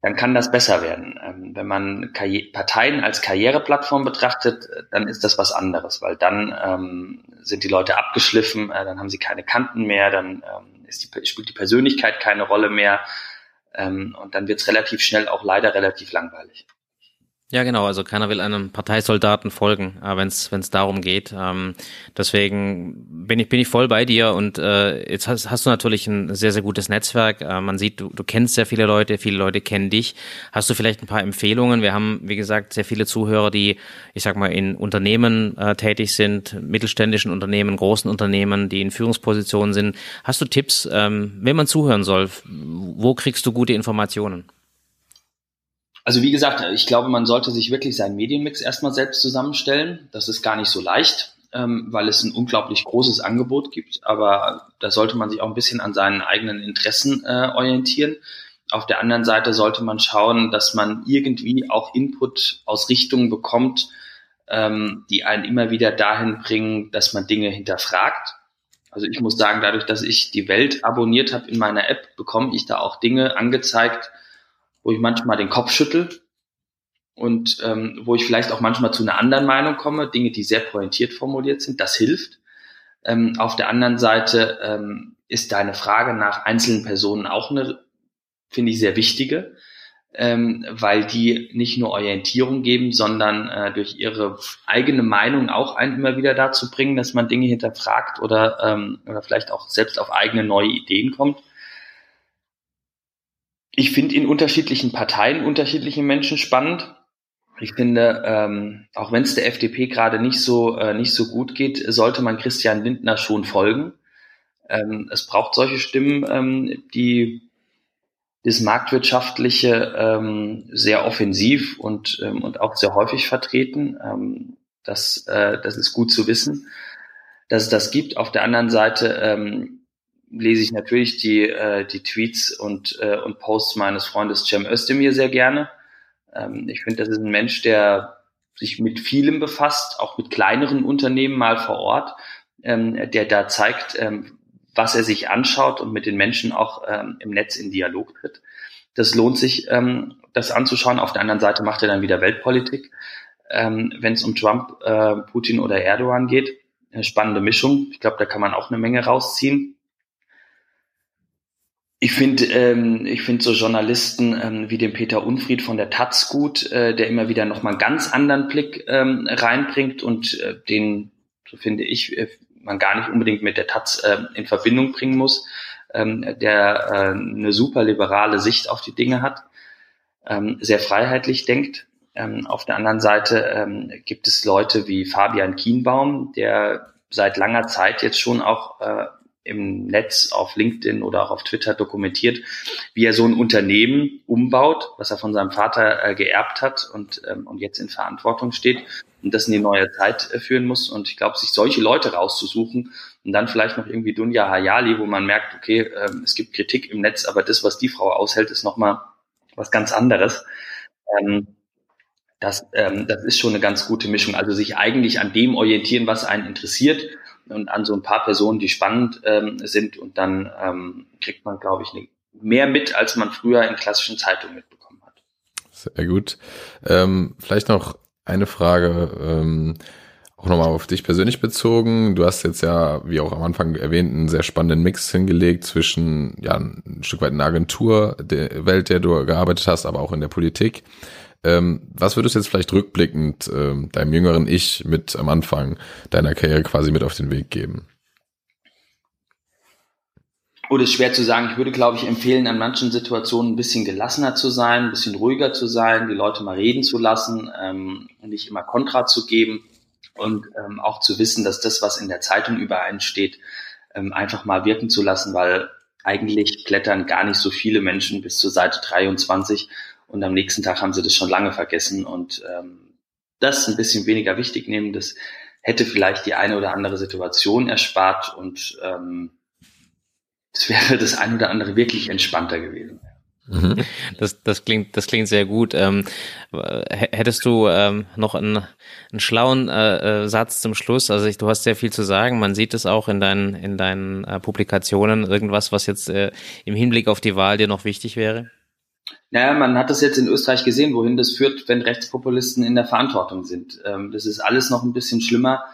D: dann kann das besser werden. Ähm, wenn man Karri Parteien als Karriereplattform betrachtet, dann ist das was anderes, weil dann ähm, sind die Leute abgeschliffen, äh, dann haben sie keine Kanten mehr, dann ähm, die, spielt die Persönlichkeit keine Rolle mehr ähm, und dann wird es relativ schnell auch leider relativ langweilig.
B: Ja, genau. Also keiner will einem Parteisoldaten folgen, äh, wenn es darum geht. Ähm, deswegen bin ich bin ich voll bei dir und äh, jetzt hast, hast du natürlich ein sehr sehr gutes Netzwerk. Äh, man sieht, du, du kennst sehr viele Leute, viele Leute kennen dich. Hast du vielleicht ein paar Empfehlungen? Wir haben wie gesagt sehr viele Zuhörer, die ich sag mal in Unternehmen äh, tätig sind, mittelständischen Unternehmen, großen Unternehmen, die in Führungspositionen sind. Hast du Tipps, ähm, wenn man zuhören soll? Wo kriegst du gute Informationen?
D: Also wie gesagt, ich glaube, man sollte sich wirklich seinen Medienmix erstmal selbst zusammenstellen. Das ist gar nicht so leicht. ähm, weil es ein unglaublich großes Angebot gibt. Aber da sollte man sich auch ein bisschen an seinen eigenen Interessen äh, orientieren. Auf der anderen Seite sollte man schauen, dass man irgendwie auch Input aus Richtungen bekommt, ähm, die einen immer wieder dahin bringen, dass man Dinge hinterfragt. Also ich muss sagen, dadurch, dass ich die Welt abonniert habe in meiner App, bekomme ich da auch Dinge angezeigt, wo ich manchmal den Kopf schüttel und ähm, wo ich vielleicht auch manchmal zu einer anderen Meinung komme, Dinge, die sehr pointiert formuliert sind. Das hilft. Ähm, auf der anderen Seite ähm, ist deine Frage nach einzelnen Personen auch eine, finde ich, sehr wichtige ähm, weil die nicht nur Orientierung geben, sondern äh, durch ihre eigene Meinung auch einen immer wieder dazu bringen, dass man Dinge hinterfragt oder, ähm, oder vielleicht auch selbst auf eigene neue Ideen kommt. Ich finde in unterschiedlichen Parteien unterschiedliche Menschen spannend. Ich finde, ähm, auch wenn es der FDP gerade nicht so äh, nicht so gut geht, sollte man Christian Lindner schon folgen. Ähm, es braucht solche Stimmen, ähm, die das Marktwirtschaftliche ähm, sehr offensiv und, ähm, und auch sehr häufig vertreten. Ähm, das, äh, das ist gut zu wissen, dass es das gibt. Auf der anderen Seite ähm, lese ich natürlich die, äh, die Tweets und, äh, und Posts meines Freundes Cem Özdemir sehr gerne. Ähm, ich finde, das ist ein Mensch, der sich mit vielem befasst, auch mit kleineren Unternehmen mal vor Ort, ähm, der da zeigt, ähm, was er sich anschaut und mit den Menschen auch ähm, im Netz in Dialog tritt. Das lohnt sich, ähm, das anzuschauen. Auf der anderen Seite macht er dann wieder Weltpolitik, ähm, wenn es um Trump, äh, Putin oder Erdogan geht. Eine spannende Mischung. Ich glaube, da kann man auch eine Menge rausziehen. Ich finde, ähm, ich finde so Journalisten ähm, wie den Peter Unfried von der Taz gut, äh, der immer wieder noch mal einen ganz anderen Blick ähm, reinbringt und äh, den, so finde ich, äh, man gar nicht unbedingt mit der Taz äh, in Verbindung bringen muss, ähm, der äh, eine super liberale Sicht auf die Dinge hat, ähm, sehr freiheitlich denkt. Ähm, auf der anderen Seite ähm, gibt es Leute wie Fabian Kienbaum, der seit langer Zeit jetzt schon auch äh, im Netz auf LinkedIn oder auch auf Twitter dokumentiert, wie er so ein Unternehmen umbaut, was er von seinem Vater äh, geerbt hat und, ähm, und jetzt in Verantwortung steht und das in die neue Zeit äh, führen muss. Und ich glaube, sich solche Leute rauszusuchen und dann vielleicht noch irgendwie Dunja Hayali, wo man merkt, okay, äh, es gibt Kritik im Netz, aber das, was die Frau aushält, ist nochmal was ganz anderes. Ähm, das, ähm, das ist schon eine ganz gute Mischung. Also sich eigentlich an dem orientieren, was einen interessiert und an so ein paar Personen, die spannend ähm, sind und dann ähm, kriegt man, glaube ich, mehr mit, als man früher in klassischen Zeitungen mitbekommen hat.
C: Sehr gut. Ähm, vielleicht noch eine Frage, ähm, auch nochmal auf dich persönlich bezogen. Du hast jetzt ja, wie auch am Anfang erwähnt, einen sehr spannenden Mix hingelegt zwischen ja ein Stück weit in der Agentur, der Welt, der du gearbeitet hast, aber auch in der Politik. Ähm, was würdest du jetzt vielleicht rückblickend ähm, deinem jüngeren Ich mit am Anfang deiner Karriere quasi mit auf den Weg geben?
D: Oh, ist schwer zu sagen. Ich würde, glaube ich, empfehlen, an manchen Situationen ein bisschen gelassener zu sein, ein bisschen ruhiger zu sein, die Leute mal reden zu lassen, ähm, nicht immer Kontra zu geben und ähm, auch zu wissen, dass das, was in der Zeitung über einen steht, ähm, einfach mal wirken zu lassen, weil eigentlich klettern gar nicht so viele Menschen bis zur Seite 23 und am nächsten Tag haben sie das schon lange vergessen und ähm, das ein bisschen weniger wichtig nehmen, das hätte vielleicht die eine oder andere Situation erspart und ähm, es wäre das ein oder andere wirklich entspannter gewesen.
B: Mhm. Das, das klingt, das klingt sehr gut. Ähm, hättest du ähm, noch einen, einen schlauen äh, äh, Satz zum Schluss? Also ich, du hast sehr viel zu sagen. Man sieht es auch in deinen, in deinen äh, Publikationen. Irgendwas, was jetzt äh, im Hinblick auf die Wahl dir noch wichtig wäre?
D: Naja, man hat das jetzt in Österreich gesehen, wohin das führt, wenn Rechtspopulisten in der Verantwortung sind. Ähm, das ist alles noch ein bisschen schlimmer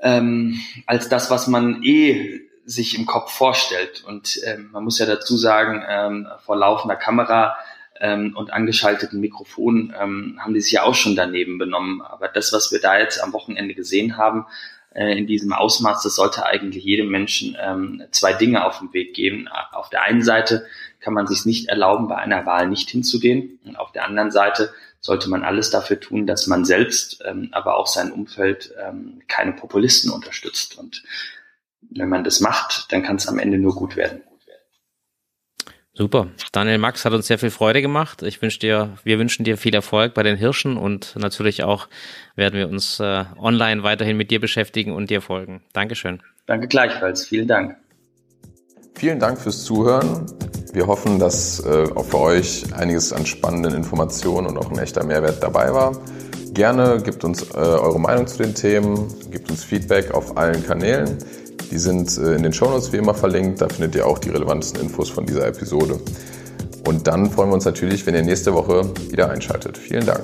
D: ähm, als das, was man eh sich im Kopf vorstellt. Und ähm, man muss ja dazu sagen, ähm, vor laufender Kamera ähm, und angeschalteten Mikrofonen ähm, haben die sich ja auch schon daneben benommen. Aber das, was wir da jetzt am Wochenende gesehen haben, äh, in diesem Ausmaß, das sollte eigentlich jedem Menschen ähm, zwei Dinge auf den Weg geben. Auf der einen Seite kann man sich nicht erlauben, bei einer Wahl nicht hinzugehen. Und auf der anderen Seite sollte man alles dafür tun, dass man selbst, ähm, aber auch sein Umfeld ähm, keine Populisten unterstützt. Und wenn man das macht, dann kann es am Ende nur gut werden.
B: Super. Daniel Max hat uns sehr viel Freude gemacht. Ich wünsche dir, wir wünschen dir viel Erfolg bei den Hirschen und natürlich auch werden wir uns äh, online weiterhin mit dir beschäftigen und dir folgen. Dankeschön.
D: Danke gleichfalls. Vielen Dank.
C: Vielen Dank fürs Zuhören. Wir hoffen, dass äh, auch für euch einiges an spannenden Informationen und auch ein echter Mehrwert dabei war. Gerne gebt uns äh, eure Meinung zu den Themen, gebt uns Feedback auf allen Kanälen. Die sind äh, in den Shownotes wie immer verlinkt. Da findet ihr auch die relevantesten Infos von dieser Episode. Und dann freuen wir uns natürlich, wenn ihr nächste Woche wieder einschaltet. Vielen Dank.